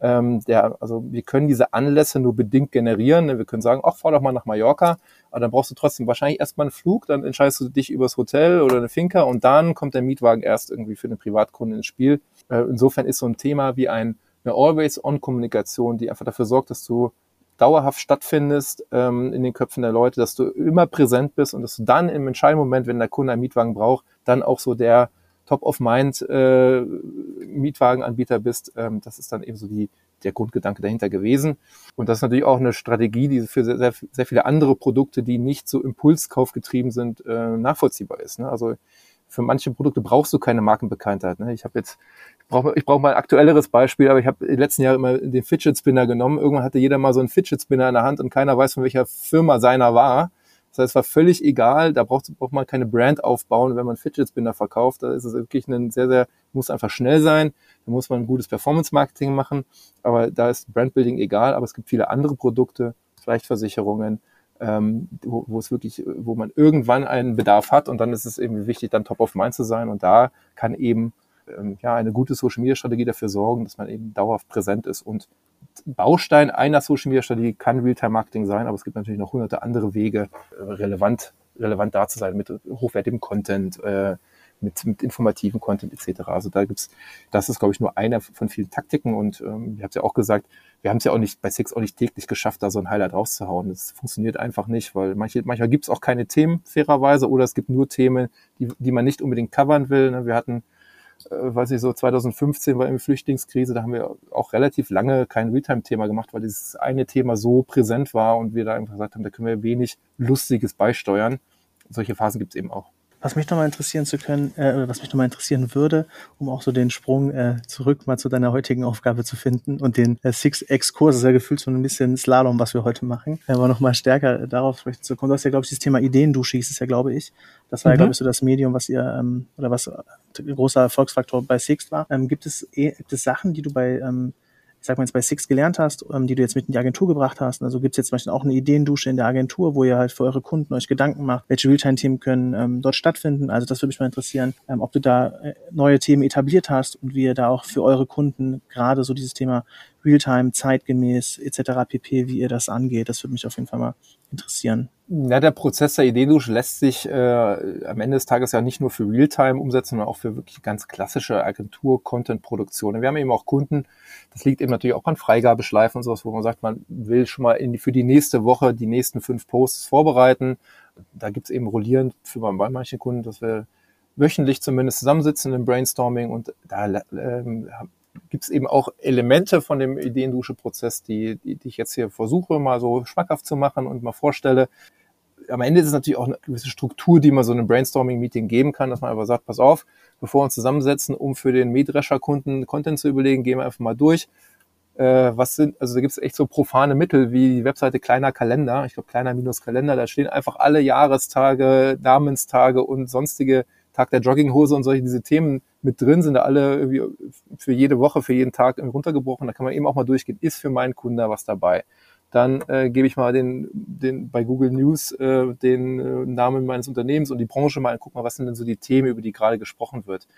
Ähm, der, also wir können diese Anlässe nur bedingt generieren. Wir können sagen, ach, fahr doch mal nach Mallorca, aber dann brauchst du trotzdem wahrscheinlich erstmal einen Flug, dann entscheidest du dich übers Hotel oder eine Finca und dann kommt der Mietwagen erst irgendwie für den Privatkunden ins Spiel. Äh, insofern ist so ein Thema wie ein, eine Always-On-Kommunikation, die einfach dafür sorgt, dass du dauerhaft stattfindest ähm, in den Köpfen der Leute, dass du immer präsent bist und dass du dann im entscheidenden Moment, wenn der Kunde einen Mietwagen braucht, dann auch so der Top-of-Mind äh, bist. Ähm, das ist dann eben so die, der Grundgedanke dahinter gewesen. Und das ist natürlich auch eine Strategie, die für sehr, sehr viele andere Produkte, die nicht so impulskaufgetrieben sind, äh, nachvollziehbar ist. Ne? Also für manche Produkte brauchst du keine Markenbekanntheit. Ne? Ich habe jetzt brauche ich brauche mal ein aktuelleres Beispiel, aber ich habe die letzten Jahre immer den Fidget Spinner genommen. Irgendwann hatte jeder mal so einen Fidget Spinner in der Hand und keiner weiß, von welcher Firma seiner war. Das heißt, es war völlig egal, da braucht, braucht man keine Brand aufbauen, wenn man Fidget Spinner verkauft. Da ist es wirklich ein sehr, sehr, muss einfach schnell sein, da muss man ein gutes Performance-Marketing machen, aber da ist Brandbuilding egal, aber es gibt viele andere Produkte, vielleicht Versicherungen, ähm, wo, wo es wirklich, wo man irgendwann einen Bedarf hat und dann ist es eben wichtig, dann top of mind zu sein und da kann eben ja, eine gute Social Media Strategie dafür sorgen, dass man eben dauerhaft präsent ist. Und Baustein einer Social Media Strategie kann Realtime Marketing sein, aber es gibt natürlich noch hunderte andere Wege, äh, relevant, relevant da zu sein mit hochwertigem Content, äh, mit, mit informativen Content etc. Also da gibt's, das ist, glaube ich, nur einer von vielen Taktiken und ähm, ich habe es ja auch gesagt, wir haben es ja auch nicht bei Six auch nicht täglich geschafft, da so ein Highlight rauszuhauen. Das funktioniert einfach nicht, weil manche, manchmal gibt's auch keine Themen fairerweise oder es gibt nur Themen, die, die man nicht unbedingt covern will. Ne? Wir hatten weiß ich so, 2015 war eine Flüchtlingskrise, da haben wir auch relativ lange kein Realtime-Thema gemacht, weil dieses eine Thema so präsent war und wir da einfach gesagt haben, da können wir wenig Lustiges beisteuern. Solche Phasen gibt es eben auch. Was mich nochmal interessieren zu können, äh, was mich nochmal interessieren würde, um auch so den Sprung äh, zurück mal zu deiner heutigen Aufgabe zu finden und den äh, Six-X-Kurs, ist ja gefühlt so ein bisschen Slalom, was wir heute machen, aber nochmal stärker darauf sprechen zu kommen. Du hast ja, glaube ich, das Thema Ideendusche hieß es ja, glaube ich. Das war mhm. ja, glaube ich, so das Medium, was ihr, ähm, oder was ein großer Erfolgsfaktor bei Six war. Ähm, gibt, es, gibt es Sachen, die du bei ähm, sag mal jetzt bei Six gelernt hast, ähm, die du jetzt mit in die Agentur gebracht hast. Also gibt es jetzt zum Beispiel auch eine Ideendusche in der Agentur, wo ihr halt für eure Kunden euch Gedanken macht, welche Realtime-Themen können ähm, dort stattfinden. Also das würde mich mal interessieren, ähm, ob du da äh, neue Themen etabliert hast und wie ihr da auch für eure Kunden gerade so dieses Thema Realtime, zeitgemäß etc. pp, wie ihr das angeht. Das würde mich auf jeden Fall mal interessieren. Ja, der Prozess der Ideendusche lässt sich äh, am Ende des Tages ja nicht nur für Realtime umsetzen, sondern auch für wirklich ganz klassische Agentur-Content-Produktionen. Wir haben eben auch Kunden, das liegt eben natürlich auch an Freigabeschleifen und sowas, wo man sagt, man will schon mal in die, für die nächste Woche die nächsten fünf Posts vorbereiten. Da gibt's eben rollierend für bei manchen Kunden, dass wir wöchentlich zumindest zusammensitzen im Brainstorming und da ähm, gibt es eben auch Elemente von dem Ideendusche-Prozess, die, die, die ich jetzt hier versuche, mal so schmackhaft zu machen und mal vorstelle. Am Ende ist es natürlich auch eine gewisse Struktur, die man so einem Brainstorming-Meeting geben kann, dass man einfach sagt, pass auf, bevor wir uns zusammensetzen, um für den Mähdrescher-Kunden Content zu überlegen, gehen wir einfach mal durch. Äh, was sind, also da gibt es echt so profane Mittel wie die Webseite Kleiner Kalender, ich glaube Kleiner minus Kalender, da stehen einfach alle Jahrestage, Namenstage und sonstige Tag der Jogginghose und solche diese Themen mit drin, sind da alle irgendwie für jede Woche, für jeden Tag runtergebrochen. Da kann man eben auch mal durchgehen, ist für meinen Kunden was dabei. Dann äh, gebe ich mal den, den bei Google News äh, den äh, Namen meines Unternehmens und die Branche mal, guck mal, was sind denn so die Themen, über die gerade gesprochen wird.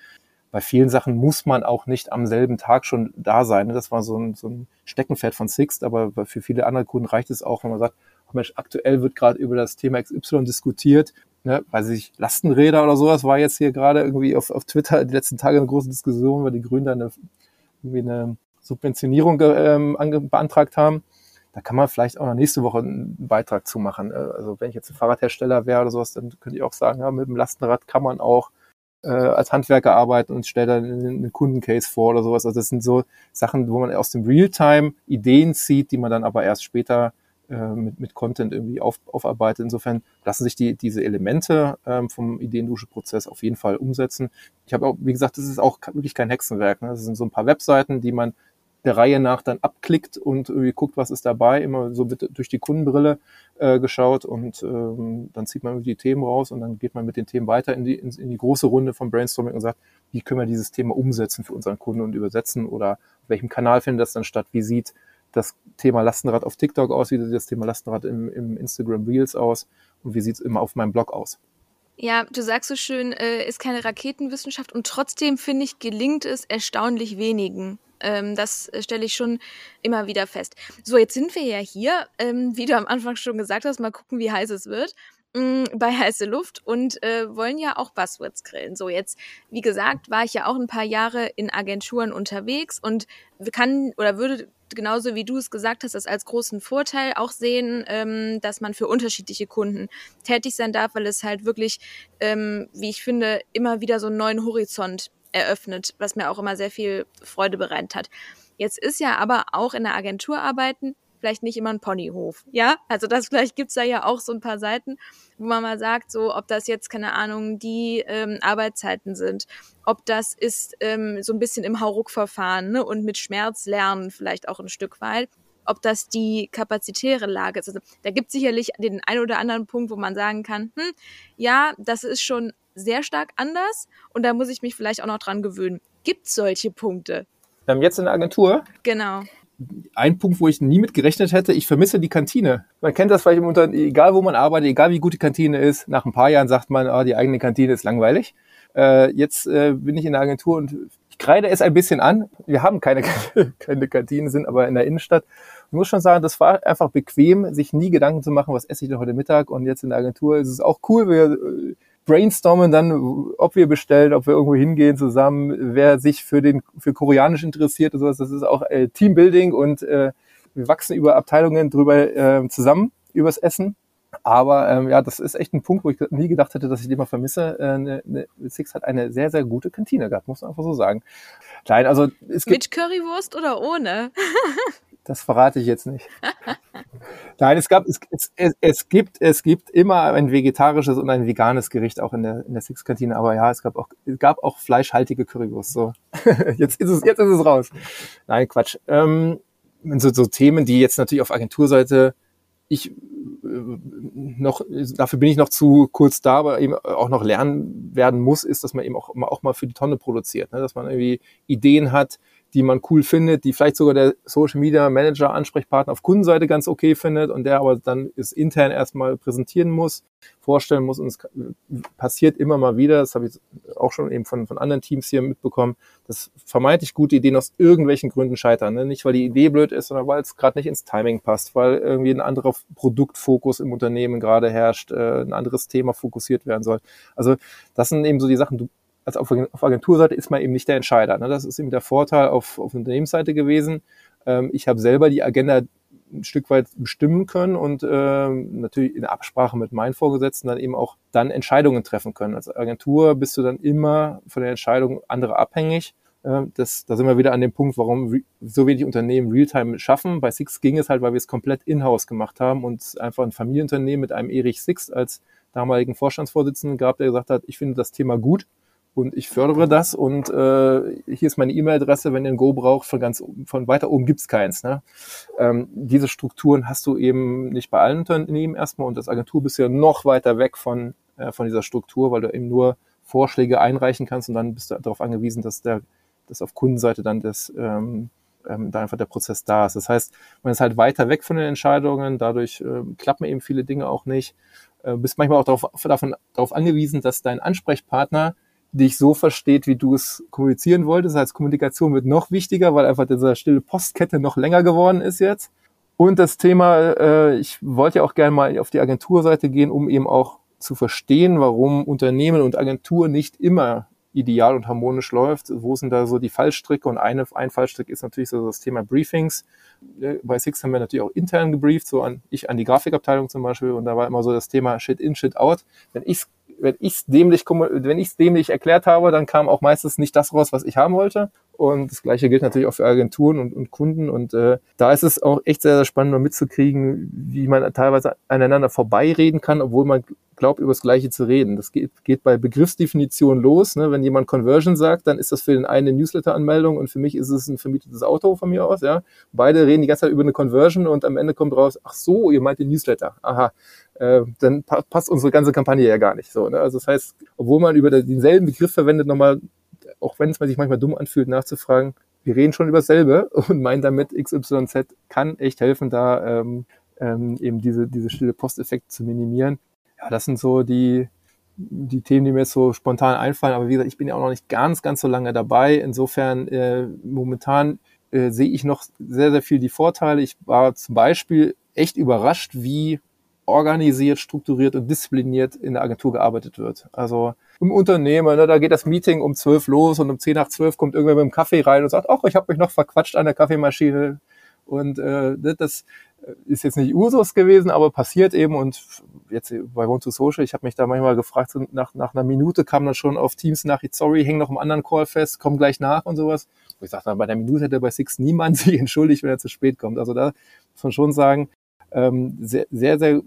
Bei vielen Sachen muss man auch nicht am selben Tag schon da sein. Das war so ein, so ein Steckenpferd von Sixt, aber für viele andere Kunden reicht es auch, wenn man sagt, Mensch, aktuell wird gerade über das Thema XY diskutiert ne, weiß ich, Lastenräder oder sowas war jetzt hier gerade irgendwie auf, auf Twitter die letzten Tage eine große Diskussion, weil die Grünen da eine, irgendwie eine Subventionierung ähm, beantragt haben. Da kann man vielleicht auch noch nächste Woche einen Beitrag zu machen. Äh, also wenn ich jetzt ein Fahrradhersteller wäre oder sowas, dann könnte ich auch sagen, ja, mit dem Lastenrad kann man auch äh, als Handwerker arbeiten und stelle dann einen Kundencase vor oder sowas. Also das sind so Sachen, wo man aus dem Realtime Ideen zieht, die man dann aber erst später mit, mit Content irgendwie auf, aufarbeitet. Insofern lassen sich die, diese Elemente ähm, vom Ideendusche-Prozess auf jeden Fall umsetzen. Ich habe auch, wie gesagt, das ist auch wirklich kein Hexenwerk. Ne? Das sind so ein paar Webseiten, die man der Reihe nach dann abklickt und irgendwie guckt, was ist dabei, immer so bitte durch die Kundenbrille äh, geschaut und ähm, dann zieht man die Themen raus und dann geht man mit den Themen weiter in die, in, in die große Runde von Brainstorming und sagt, wie können wir dieses Thema umsetzen für unseren Kunden und übersetzen oder auf welchem Kanal findet das dann statt, wie sieht das Thema Lastenrad auf TikTok aus, wie sieht das Thema Lastenrad im, im Instagram Reels aus und wie sieht es immer auf meinem Blog aus. Ja, du sagst so schön, äh, ist keine Raketenwissenschaft und trotzdem finde ich, gelingt es erstaunlich wenigen. Ähm, das äh, stelle ich schon immer wieder fest. So, jetzt sind wir ja hier, ähm, wie du am Anfang schon gesagt hast, mal gucken, wie heiß es wird mm, bei heiße Luft und äh, wollen ja auch Buzzwords grillen. So jetzt, wie gesagt, war ich ja auch ein paar Jahre in Agenturen unterwegs und kann oder würde genauso wie du es gesagt hast, das als großen Vorteil auch sehen, ähm, dass man für unterschiedliche Kunden tätig sein darf, weil es halt wirklich, ähm, wie ich finde, immer wieder so einen neuen Horizont eröffnet, was mir auch immer sehr viel Freude bereitet hat. Jetzt ist ja aber auch in der Agentur arbeiten vielleicht nicht immer ein Ponyhof. Ja, also das vielleicht gibt's da ja auch so ein paar Seiten, wo man mal sagt, so ob das jetzt keine Ahnung die ähm, Arbeitszeiten sind, ob das ist ähm, so ein bisschen im Hauruck-Verfahren ne, und mit Schmerz lernen vielleicht auch ein Stück weit ob das die kapazitäre Lage ist. Also, da gibt sicherlich den einen oder anderen Punkt, wo man sagen kann, hm, ja, das ist schon sehr stark anders und da muss ich mich vielleicht auch noch dran gewöhnen. Gibt es solche Punkte? Ähm, jetzt in der Agentur? Genau. Ein Punkt, wo ich nie mit gerechnet hätte, ich vermisse die Kantine. Man kennt das vielleicht im Unternehmen, egal wo man arbeitet, egal wie gut die Kantine ist, nach ein paar Jahren sagt man, ah, die eigene Kantine ist langweilig. Äh, jetzt äh, bin ich in der Agentur und ich kreide es ein bisschen an. Wir haben keine, *laughs* keine Kantine, sind aber in der Innenstadt. Ich muss schon sagen, das war einfach bequem, sich nie Gedanken zu machen, was esse ich denn heute Mittag. Und jetzt in der Agentur ist es auch cool, wir äh, brainstormen dann, ob wir bestellen, ob wir irgendwo hingehen zusammen, wer sich für den für Koreanisch interessiert und sowas. Das ist auch äh, Teambuilding und äh, wir wachsen über Abteilungen drüber äh, zusammen übers Essen. Aber ähm, ja, das ist echt ein Punkt, wo ich nie gedacht hätte, dass ich den mal vermisse. Äh, ne, ne, Six hat eine sehr, sehr gute Kantine gehabt, muss man einfach so sagen. Klein, also es gibt, Mit Currywurst oder ohne? *laughs* das verrate ich jetzt nicht. *laughs* Nein, es gab, es, es, es, gibt, es gibt immer ein vegetarisches und ein veganes Gericht auch in der, in der Six-Kantine. Aber ja, es gab auch, es gab auch fleischhaltige Currywurst. So, *laughs* jetzt ist es, jetzt ist es raus. Nein, Quatsch. Ähm, so, so Themen, die jetzt natürlich auf Agenturseite ich noch, dafür bin ich noch zu kurz da, aber eben auch noch lernen werden muss, ist, dass man eben auch, auch mal für die Tonne produziert, ne? dass man irgendwie Ideen hat, die man cool findet, die vielleicht sogar der Social Media Manager, Ansprechpartner auf Kundenseite ganz okay findet und der aber dann es intern erstmal präsentieren muss, vorstellen muss und es passiert immer mal wieder, das habe ich auch schon eben von, von anderen Teams hier mitbekommen, dass vermeintlich gute Ideen aus irgendwelchen Gründen scheitern. Ne? Nicht, weil die Idee blöd ist, sondern weil es gerade nicht ins Timing passt, weil irgendwie ein anderer Produktfokus im Unternehmen gerade herrscht, äh, ein anderes Thema fokussiert werden soll. Also das sind eben so die Sachen, du als auf, auf Agenturseite ist man eben nicht der Entscheider. Ne? Das ist eben der Vorteil auf, auf Unternehmensseite gewesen. Ähm, ich habe selber die Agenda ein Stück weit bestimmen können und ähm, natürlich in Absprache mit meinen Vorgesetzten dann eben auch dann Entscheidungen treffen können. Als Agentur bist du dann immer von der Entscheidung anderer abhängig. Äh, das, da sind wir wieder an dem Punkt, warum so wenig Unternehmen Realtime schaffen. Bei Six ging es halt, weil wir es komplett in-house gemacht haben und einfach ein Familienunternehmen mit einem Erich Six als damaligen Vorstandsvorsitzenden gab, der gesagt hat, ich finde das Thema gut und ich fördere das und äh, hier ist meine E-Mail-Adresse, wenn ihr ein Go braucht, von ganz von weiter oben gibt's keins. Ne? Ähm, diese Strukturen hast du eben nicht bei allen Unternehmen erstmal und das Agentur bist ja noch weiter weg von, äh, von dieser Struktur, weil du eben nur Vorschläge einreichen kannst und dann bist du darauf angewiesen, dass der dass auf Kundenseite dann das ähm, ähm, da einfach der Prozess da ist. Das heißt, man ist halt weiter weg von den Entscheidungen, dadurch äh, klappen eben viele Dinge auch nicht. Äh, bist manchmal auch darauf, davon, darauf angewiesen, dass dein Ansprechpartner dich so versteht, wie du es kommunizieren wolltest. Das heißt, Kommunikation wird noch wichtiger, weil einfach diese stille Postkette noch länger geworden ist jetzt. Und das Thema, äh, ich wollte ja auch gerne mal auf die Agenturseite gehen, um eben auch zu verstehen, warum Unternehmen und Agentur nicht immer ideal und harmonisch läuft. Wo sind da so die Fallstricke? Und eine, ein Fallstrick ist natürlich so das Thema Briefings. Bei Six haben wir natürlich auch intern gebrieft, so an, ich an die Grafikabteilung zum Beispiel. Und da war immer so das Thema Shit in, Shit out. Wenn ich wenn ich's dämlich, wenn ich's dämlich erklärt habe, dann kam auch meistens nicht das raus, was ich haben wollte. Und das Gleiche gilt natürlich auch für Agenturen und, und Kunden. Und äh, da ist es auch echt sehr, sehr spannend, mal mitzukriegen, wie man teilweise aneinander vorbeireden kann, obwohl man glaubt, über das Gleiche zu reden. Das geht, geht bei Begriffsdefinition los. Ne? Wenn jemand Conversion sagt, dann ist das für den einen eine Newsletter-Anmeldung und für mich ist es ein vermietetes Auto von mir aus. Ja? Beide reden die ganze Zeit über eine Conversion und am Ende kommt raus, ach so, ihr meint den Newsletter. Aha. Äh, dann pa passt unsere ganze Kampagne ja gar nicht so. Ne? Also das heißt, obwohl man über denselben Begriff verwendet, nochmal auch wenn es sich manchmal dumm anfühlt, nachzufragen, wir reden schon über dasselbe *laughs* und meinen damit XYZ kann echt helfen, da ähm, ähm, eben diese, diese stille Posteffekt zu minimieren. Ja, das sind so die, die Themen, die mir jetzt so spontan einfallen. Aber wie gesagt, ich bin ja auch noch nicht ganz, ganz so lange dabei. Insofern äh, momentan äh, sehe ich noch sehr, sehr viel die Vorteile. Ich war zum Beispiel echt überrascht, wie organisiert, strukturiert und diszipliniert in der Agentur gearbeitet wird. Also im Unternehmen, ne, da geht das Meeting um zwölf los und um zehn nach zwölf kommt irgendwer mit dem Kaffee rein und sagt, ach, ich habe mich noch verquatscht an der Kaffeemaschine. Und äh, ne, das ist jetzt nicht Usus gewesen, aber passiert eben. Und jetzt bei One to Social, ich habe mich da manchmal gefragt, nach, nach einer Minute kam dann schon auf Teams nach, sorry, häng noch im anderen Call fest, komm gleich nach und sowas. Und ich sagte, bei der Minute hätte bei Six niemand *laughs* sich entschuldigt, wenn er zu spät kommt. Also da muss man schon sagen, ähm, sehr, sehr, sehr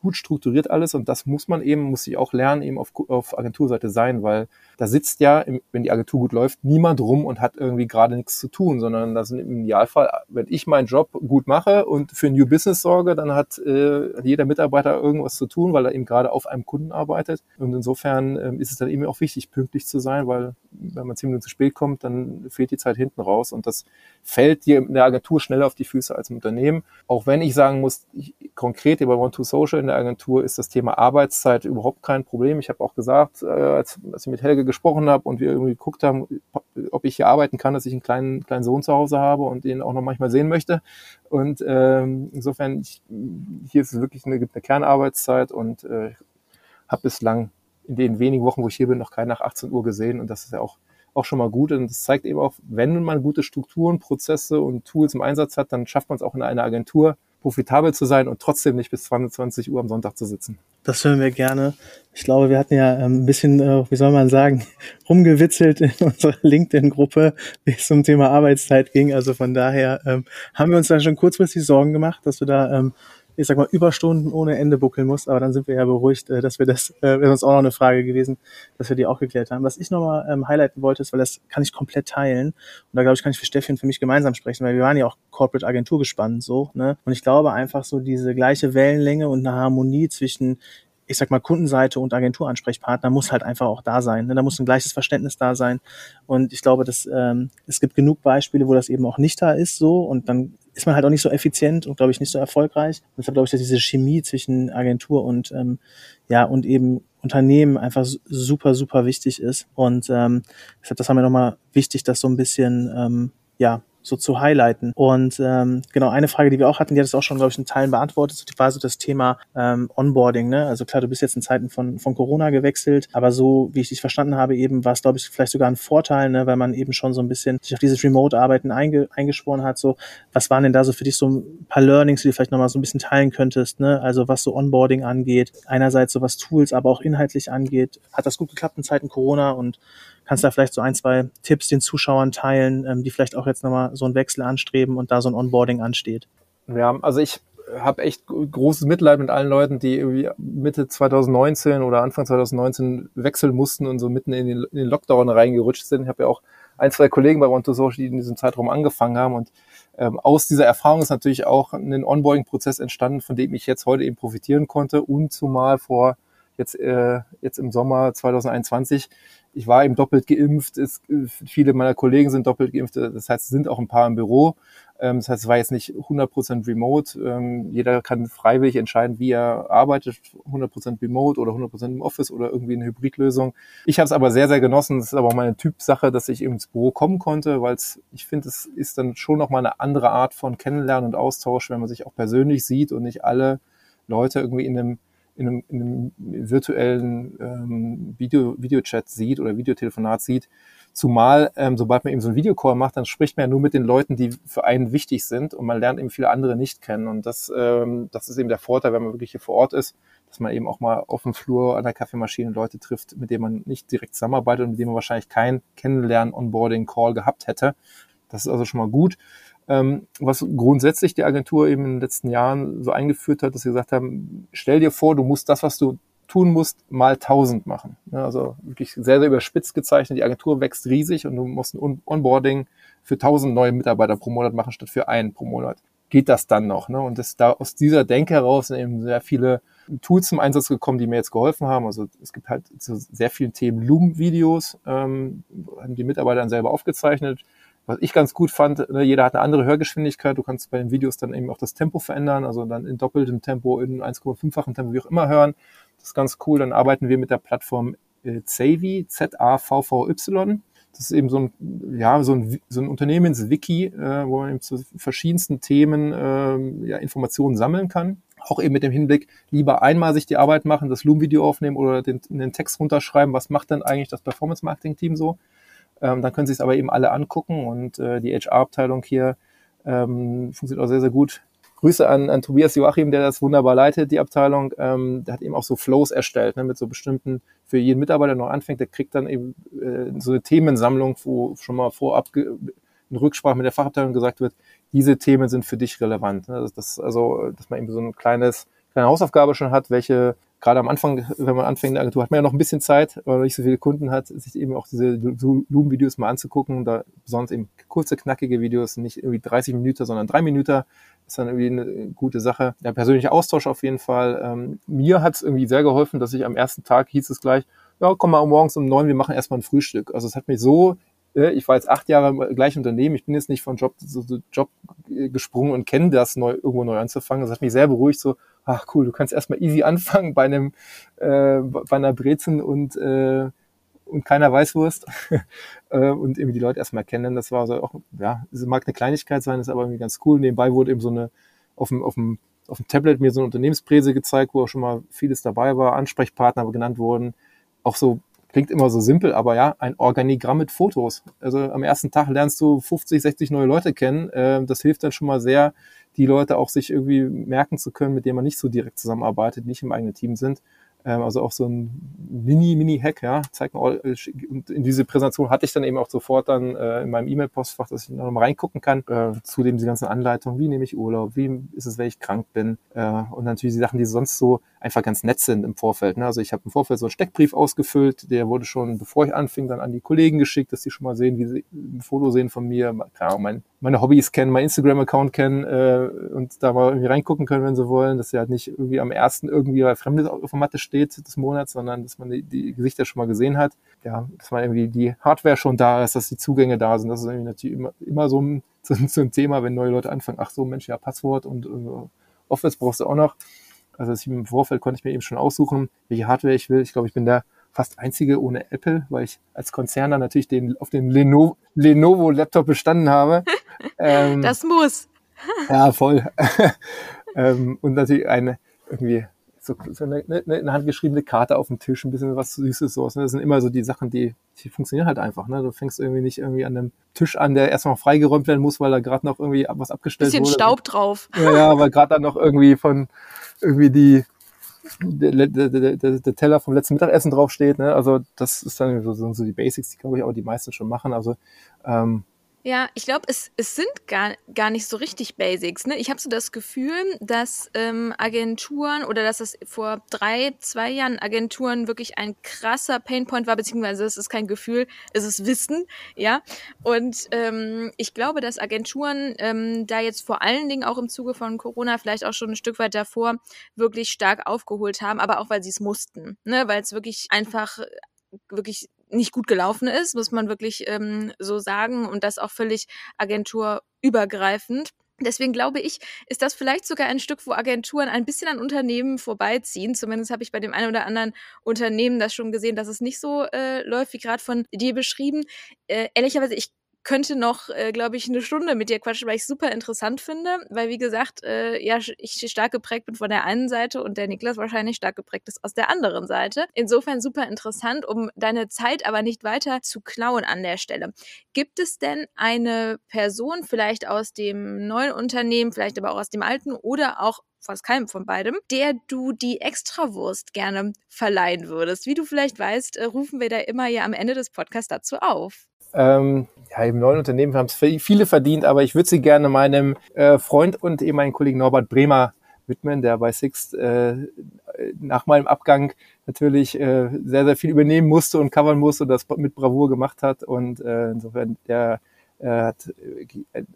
gut strukturiert alles und das muss man eben, muss ich auch lernen, eben auf, auf Agenturseite sein, weil da sitzt ja, wenn die Agentur gut läuft, niemand rum und hat irgendwie gerade nichts zu tun, sondern das sind im Idealfall, wenn ich meinen Job gut mache und für New Business sorge, dann hat äh, jeder Mitarbeiter irgendwas zu tun, weil er eben gerade auf einem Kunden arbeitet und insofern äh, ist es dann eben auch wichtig, pünktlich zu sein, weil wenn man zehn Minuten zu spät kommt, dann fehlt die Zeit hinten raus und das fällt dir in der Agentur schneller auf die Füße als im Unternehmen. Auch wenn ich sagen muss, ich, konkret bei One2Social in der Agentur ist das Thema Arbeitszeit überhaupt kein Problem. Ich habe auch gesagt, äh, als, als ich mit Helge gesprochen habe und wir irgendwie geguckt haben, ob ich hier arbeiten kann, dass ich einen kleinen, kleinen Sohn zu Hause habe und den auch noch manchmal sehen möchte. Und ähm, insofern, ich, hier ist es wirklich eine, eine Kernarbeitszeit und äh, habe bislang in den wenigen Wochen, wo ich hier bin, noch keinen nach 18 Uhr gesehen. Und das ist ja auch, auch schon mal gut. Und das zeigt eben auch, wenn man gute Strukturen, Prozesse und Tools im Einsatz hat, dann schafft man es auch in einer Agentur, profitabel zu sein und trotzdem nicht bis 22 Uhr am Sonntag zu sitzen. Das hören wir gerne. Ich glaube, wir hatten ja ähm, ein bisschen, äh, wie soll man sagen, *laughs* rumgewitzelt in *laughs* unserer LinkedIn-Gruppe, wie es zum Thema Arbeitszeit ging. Also von daher ähm, haben wir uns dann schon kurzfristig Sorgen gemacht, dass du da ähm, ich sag mal, Überstunden ohne Ende buckeln musst, aber dann sind wir ja beruhigt, äh, dass wir das, äh, wäre uns auch noch eine Frage gewesen, dass wir die auch geklärt haben. Was ich nochmal ähm, highlighten wollte, ist, weil das kann ich komplett teilen und da glaube ich, kann ich für Steffi und für mich gemeinsam sprechen, weil wir waren ja auch Corporate Agentur gespannt so, ne? Und ich glaube einfach so diese gleiche Wellenlänge und eine Harmonie zwischen ich sag mal, Kundenseite und Agenturansprechpartner muss halt einfach auch da sein. Ne? Da muss ein gleiches Verständnis da sein. Und ich glaube, dass ähm, es gibt genug Beispiele, wo das eben auch nicht da ist so. Und dann ist man halt auch nicht so effizient und glaube ich nicht so erfolgreich. Und deshalb glaube ich, dass diese Chemie zwischen Agentur und ähm, ja und eben Unternehmen einfach super super wichtig ist. Und ähm, deshalb das haben wir nochmal wichtig, das so ein bisschen ähm, ja so zu highlighten. Und ähm, genau, eine Frage, die wir auch hatten, die hat es auch schon, glaube ich, in Teilen beantwortet, war so das Thema ähm, Onboarding. Ne? Also klar, du bist jetzt in Zeiten von, von Corona gewechselt, aber so, wie ich dich verstanden habe, eben war es, glaube ich, vielleicht sogar ein Vorteil, ne? weil man eben schon so ein bisschen sich auf dieses Remote-Arbeiten einge eingeschworen hat. So, was waren denn da so für dich so ein paar Learnings, die du vielleicht nochmal so ein bisschen teilen könntest? Ne? Also was so Onboarding angeht, einerseits so was Tools, aber auch inhaltlich angeht. Hat das gut geklappt in Zeiten Corona und Kannst da vielleicht so ein, zwei Tipps den Zuschauern teilen, ähm, die vielleicht auch jetzt nochmal so einen Wechsel anstreben und da so ein Onboarding ansteht? Ja, also ich habe echt großes Mitleid mit allen Leuten, die irgendwie Mitte 2019 oder Anfang 2019 wechseln mussten und so mitten in den, in den Lockdown reingerutscht sind. Ich habe ja auch ein, zwei Kollegen bei Social, die in diesem Zeitraum angefangen haben und ähm, aus dieser Erfahrung ist natürlich auch ein Onboarding-Prozess entstanden, von dem ich jetzt heute eben profitieren konnte und zumal vor jetzt, äh, jetzt im Sommer 2021 ich war eben doppelt geimpft, es, viele meiner Kollegen sind doppelt geimpft, das heißt, es sind auch ein paar im Büro. Ähm, das heißt, es war jetzt nicht 100% remote. Ähm, jeder kann freiwillig entscheiden, wie er arbeitet, 100% remote oder 100% im Office oder irgendwie eine Hybridlösung. Ich habe es aber sehr, sehr genossen. Das ist aber auch meine Typsache, dass ich eben ins Büro kommen konnte, weil ich finde, es ist dann schon nochmal eine andere Art von Kennenlernen und Austausch, wenn man sich auch persönlich sieht und nicht alle Leute irgendwie in einem in einem, in einem virtuellen ähm, Video, Videochat sieht oder Videotelefonat sieht. Zumal, ähm, sobald man eben so einen Videocall macht, dann spricht man ja nur mit den Leuten, die für einen wichtig sind und man lernt eben viele andere nicht kennen. Und das, ähm, das ist eben der Vorteil, wenn man wirklich hier vor Ort ist, dass man eben auch mal auf dem Flur an der Kaffeemaschine Leute trifft, mit denen man nicht direkt zusammenarbeitet und mit denen man wahrscheinlich kein Kennenlernen, Onboarding, Call gehabt hätte. Das ist also schon mal gut. Ähm, was grundsätzlich die Agentur eben in den letzten Jahren so eingeführt hat, dass sie gesagt haben, stell dir vor, du musst das, was du tun musst, mal tausend machen. Also wirklich sehr, sehr überspitzt gezeichnet. Die Agentur wächst riesig und du musst ein Onboarding für tausend neue Mitarbeiter pro Monat machen, statt für einen pro Monat. Geht das dann noch? Ne? Und das, da aus dieser Denke heraus sind eben sehr viele Tools zum Einsatz gekommen, die mir jetzt geholfen haben. Also es gibt halt zu sehr vielen Themen Loom-Videos, ähm, haben die Mitarbeiter dann selber aufgezeichnet. Was ich ganz gut fand, ne, jeder hat eine andere Hörgeschwindigkeit. Du kannst bei den Videos dann eben auch das Tempo verändern, also dann in doppeltem Tempo, in 1,5-fachen Tempo, wie auch immer hören. Das ist ganz cool. Dann arbeiten wir mit der Plattform äh, Zavi, Z-A-V-V-Y. Das ist eben so ein, ja, so ein, so ein Unternehmenswiki, äh, wo man eben zu verschiedensten Themen äh, ja, Informationen sammeln kann. Auch eben mit dem Hinblick, lieber einmal sich die Arbeit machen, das Loom-Video aufnehmen oder den, den Text runterschreiben, was macht denn eigentlich das Performance-Marketing-Team so? Ähm, dann können Sie es aber eben alle angucken und äh, die HR-Abteilung hier ähm, funktioniert auch sehr, sehr gut Grüße an, an Tobias Joachim, der das wunderbar leitet, die Abteilung. Ähm, der hat eben auch so Flows erstellt, ne, mit so bestimmten, für jeden Mitarbeiter, der noch anfängt, der kriegt dann eben äh, so eine Themensammlung, wo schon mal vorab in Rücksprache mit der Fachabteilung gesagt wird, diese Themen sind für dich relevant. Ne? Das, das, also, dass man eben so ein kleines, kleine Hausaufgabe schon hat, welche gerade am Anfang, wenn man anfängt in der Agentur, hat man ja noch ein bisschen Zeit, weil man nicht so viele Kunden hat, sich eben auch diese Loom-Videos mal anzugucken. Da besonders eben kurze, knackige Videos, nicht irgendwie 30 Minuten, sondern drei Minuten ist dann irgendwie eine gute Sache. Der persönliche Austausch auf jeden Fall. Ähm, mir hat es irgendwie sehr geholfen, dass ich am ersten Tag hieß es gleich, ja, komm mal morgens um neun, wir machen erstmal ein Frühstück. Also es hat mich so, ich war jetzt acht Jahre im gleichen Unternehmen, ich bin jetzt nicht von Job zu so, Job gesprungen und kenne das, neu, irgendwo neu anzufangen. Das hat mich sehr beruhigt, so, ach cool, du kannst erstmal easy *laughs* anfangen bei einem, äh, bei einer Brezen und äh, und keiner Weißwurst *laughs* äh, und irgendwie die Leute erstmal kennen. Das war so auch, ja, es mag eine Kleinigkeit sein, ist aber irgendwie ganz cool. Nebenbei wurde eben so eine, auf dem, auf dem, auf dem Tablet mir so eine Unternehmenspräse gezeigt, wo auch schon mal vieles dabei war, Ansprechpartner genannt wurden. Auch so, klingt immer so simpel, aber ja, ein Organigramm mit Fotos. Also am ersten Tag lernst du 50, 60 neue Leute kennen. Äh, das hilft dann schon mal sehr, die Leute auch sich irgendwie merken zu können, mit denen man nicht so direkt zusammenarbeitet, nicht im eigenen Team sind. Ähm, also auch so ein Mini-Mini-Hack, ja, zeigt mir, äh, und in diese Präsentation hatte ich dann eben auch sofort dann äh, in meinem E-Mail-Postfach, dass ich noch mal reingucken kann, äh, zudem die ganzen Anleitungen, wie nehme ich Urlaub, wie ist es, wenn ich krank bin, äh, und natürlich die Sachen, die sonst so einfach ganz nett sind im Vorfeld. Ne? Also ich habe im Vorfeld so einen Steckbrief ausgefüllt, der wurde schon, bevor ich anfing, dann an die Kollegen geschickt, dass die schon mal sehen, wie sie ein Foto sehen von mir, Ahnung, mein, meine Hobbys kennen, mein Instagram-Account kennen äh, und da mal irgendwie reingucken können, wenn sie wollen, dass sie halt nicht irgendwie am ersten irgendwie bei Fremdes auf der Matte steht des Monats, sondern dass man die, die Gesichter schon mal gesehen hat. Ja, dass man irgendwie die Hardware schon da ist, dass die Zugänge da sind. Das ist irgendwie natürlich immer, immer so ein, *laughs* so, so ein Thema, wenn neue Leute anfangen, ach so, Mensch, ja, Passwort und äh, Office brauchst du auch noch. Also im Vorfeld konnte ich mir eben schon aussuchen, welche Hardware ich will. Ich glaube, ich bin der fast einzige ohne Apple, weil ich als Konzerner natürlich den, auf den Lenovo, Lenovo Laptop bestanden habe. *laughs* ähm, das muss. ja, voll. *laughs* ähm, und natürlich eine irgendwie so, so eine, eine, eine handgeschriebene Karte auf dem Tisch, ein bisschen was Süßes so. Ne? Das sind immer so die Sachen, die, die funktionieren halt einfach. Ne? Du fängst irgendwie nicht irgendwie an einem Tisch an, der erstmal freigeräumt werden muss, weil da gerade noch irgendwie was abgestellt Bisschen wurde. Bisschen Staub drauf. Ja, ja, weil gerade dann noch irgendwie von irgendwie die der, der, der, der Teller vom letzten Mittagessen draufsteht. Ne? Also das ist dann so, so die Basics, die glaube ich auch die meisten schon machen. Also ähm, ja, ich glaube, es, es sind gar, gar nicht so richtig Basics. Ne? Ich habe so das Gefühl, dass ähm, Agenturen oder dass es vor drei, zwei Jahren Agenturen wirklich ein krasser Painpoint war, beziehungsweise es ist kein Gefühl, es ist Wissen, ja. Und ähm, ich glaube, dass Agenturen ähm, da jetzt vor allen Dingen auch im Zuge von Corona, vielleicht auch schon ein Stück weit davor, wirklich stark aufgeholt haben, aber auch weil sie es mussten, ne? weil es wirklich einfach wirklich nicht gut gelaufen ist, muss man wirklich ähm, so sagen. Und das auch völlig agenturübergreifend. Deswegen glaube ich, ist das vielleicht sogar ein Stück, wo Agenturen ein bisschen an Unternehmen vorbeiziehen. Zumindest habe ich bei dem einen oder anderen Unternehmen das schon gesehen, dass es nicht so äh, läuft, wie gerade von dir beschrieben. Äh, ehrlicherweise, ich könnte noch, äh, glaube ich, eine Stunde mit dir quatschen, weil ich super interessant finde, weil wie gesagt, äh, ja, ich stark geprägt bin von der einen Seite und der Niklas wahrscheinlich stark geprägt ist aus der anderen Seite. Insofern super interessant, um deine Zeit aber nicht weiter zu klauen an der Stelle. Gibt es denn eine Person vielleicht aus dem neuen Unternehmen, vielleicht aber auch aus dem alten oder auch fast keinem von beidem, der du die Extrawurst gerne verleihen würdest. Wie du vielleicht weißt, äh, rufen wir da immer ja am Ende des Podcasts dazu auf. Ähm, ja, im neuen Unternehmen haben es viele verdient, aber ich würde sie gerne meinem äh, Freund und ehemaligen Kollegen Norbert Bremer widmen, der bei Sixt äh, nach meinem Abgang natürlich äh, sehr, sehr viel übernehmen musste und covern musste und das mit Bravour gemacht hat. Und äh, insofern, der äh, hat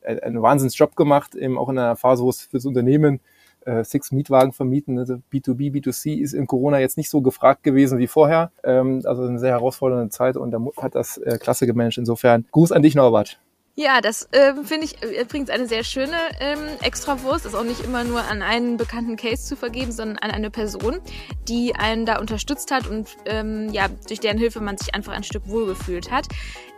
äh, einen Wahnsinnsjob gemacht, eben auch in einer Phase, wo es fürs Unternehmen äh, Six Mietwagen vermieten. Also B2B, B2C ist in Corona jetzt nicht so gefragt gewesen wie vorher. Ähm, also eine sehr herausfordernde Zeit und da hat das äh, klasse gemanagt. Insofern Gruß an dich, Norbert. Ja, das äh, finde ich äh, übrigens eine sehr schöne ähm, Extrawurst. Ist auch nicht immer nur an einen bekannten Case zu vergeben, sondern an eine Person, die einen da unterstützt hat und ähm, ja, durch deren Hilfe man sich einfach ein Stück wohlgefühlt hat.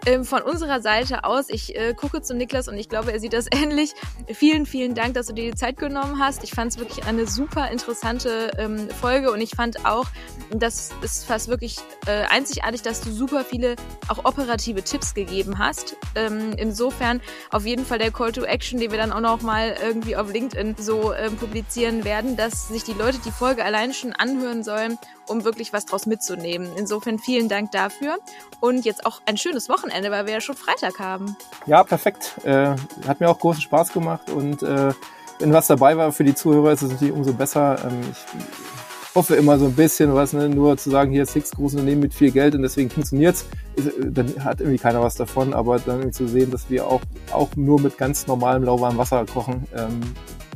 Ähm, von unserer Seite aus, ich äh, gucke zu Niklas und ich glaube, er sieht das *laughs* ähnlich. Vielen, vielen Dank, dass du dir die Zeit genommen hast. Ich fand es wirklich eine super interessante ähm, Folge und ich fand auch, das ist fast wirklich äh, einzigartig, dass du super viele auch operative Tipps gegeben hast. Ähm, insofern auf jeden Fall der Call to Action, den wir dann auch noch mal irgendwie auf LinkedIn so ähm, publizieren werden, dass sich die Leute die Folge allein schon anhören sollen, um wirklich was draus mitzunehmen. Insofern vielen Dank dafür und jetzt auch ein schönes Wochenende, weil wir ja schon Freitag haben. Ja, perfekt. Äh, hat mir auch großen Spaß gemacht und äh, wenn was dabei war für die Zuhörer, ist es natürlich umso besser. Ähm, ich hoffe immer so ein bisschen, was, ne, nur zu sagen, hier ist six große Unternehmen mit viel Geld und deswegen funktioniert's, äh, dann hat irgendwie keiner was davon, aber dann zu sehen, dass wir auch, auch nur mit ganz normalem lauwarmem Wasser kochen ähm,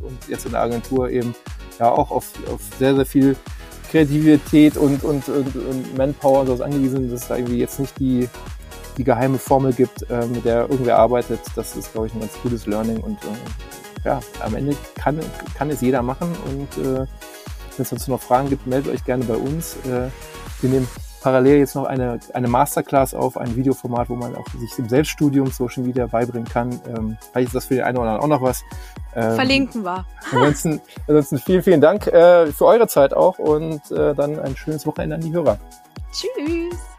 und jetzt in der Agentur eben ja auch auf, auf sehr, sehr viel Kreativität und, und, und, und Manpower und sowas angewiesen, dass es da irgendwie jetzt nicht die, die geheime Formel gibt, äh, mit der irgendwer arbeitet. Das ist, glaube ich, ein ganz gutes Learning und äh, ja, am Ende kann, kann es jeder machen und äh, wenn es dazu noch Fragen gibt, meldet euch gerne bei uns. Äh, wir nehmen parallel jetzt noch eine, eine Masterclass auf, ein Videoformat, wo man auch sich im Selbststudium Social Media beibringen kann. Ähm, vielleicht ist das für den einen oder anderen auch noch was. Ähm, Verlinken wir. Ansonsten, ansonsten vielen, vielen Dank äh, für eure Zeit auch und äh, dann ein schönes Wochenende an die Hörer. Tschüss.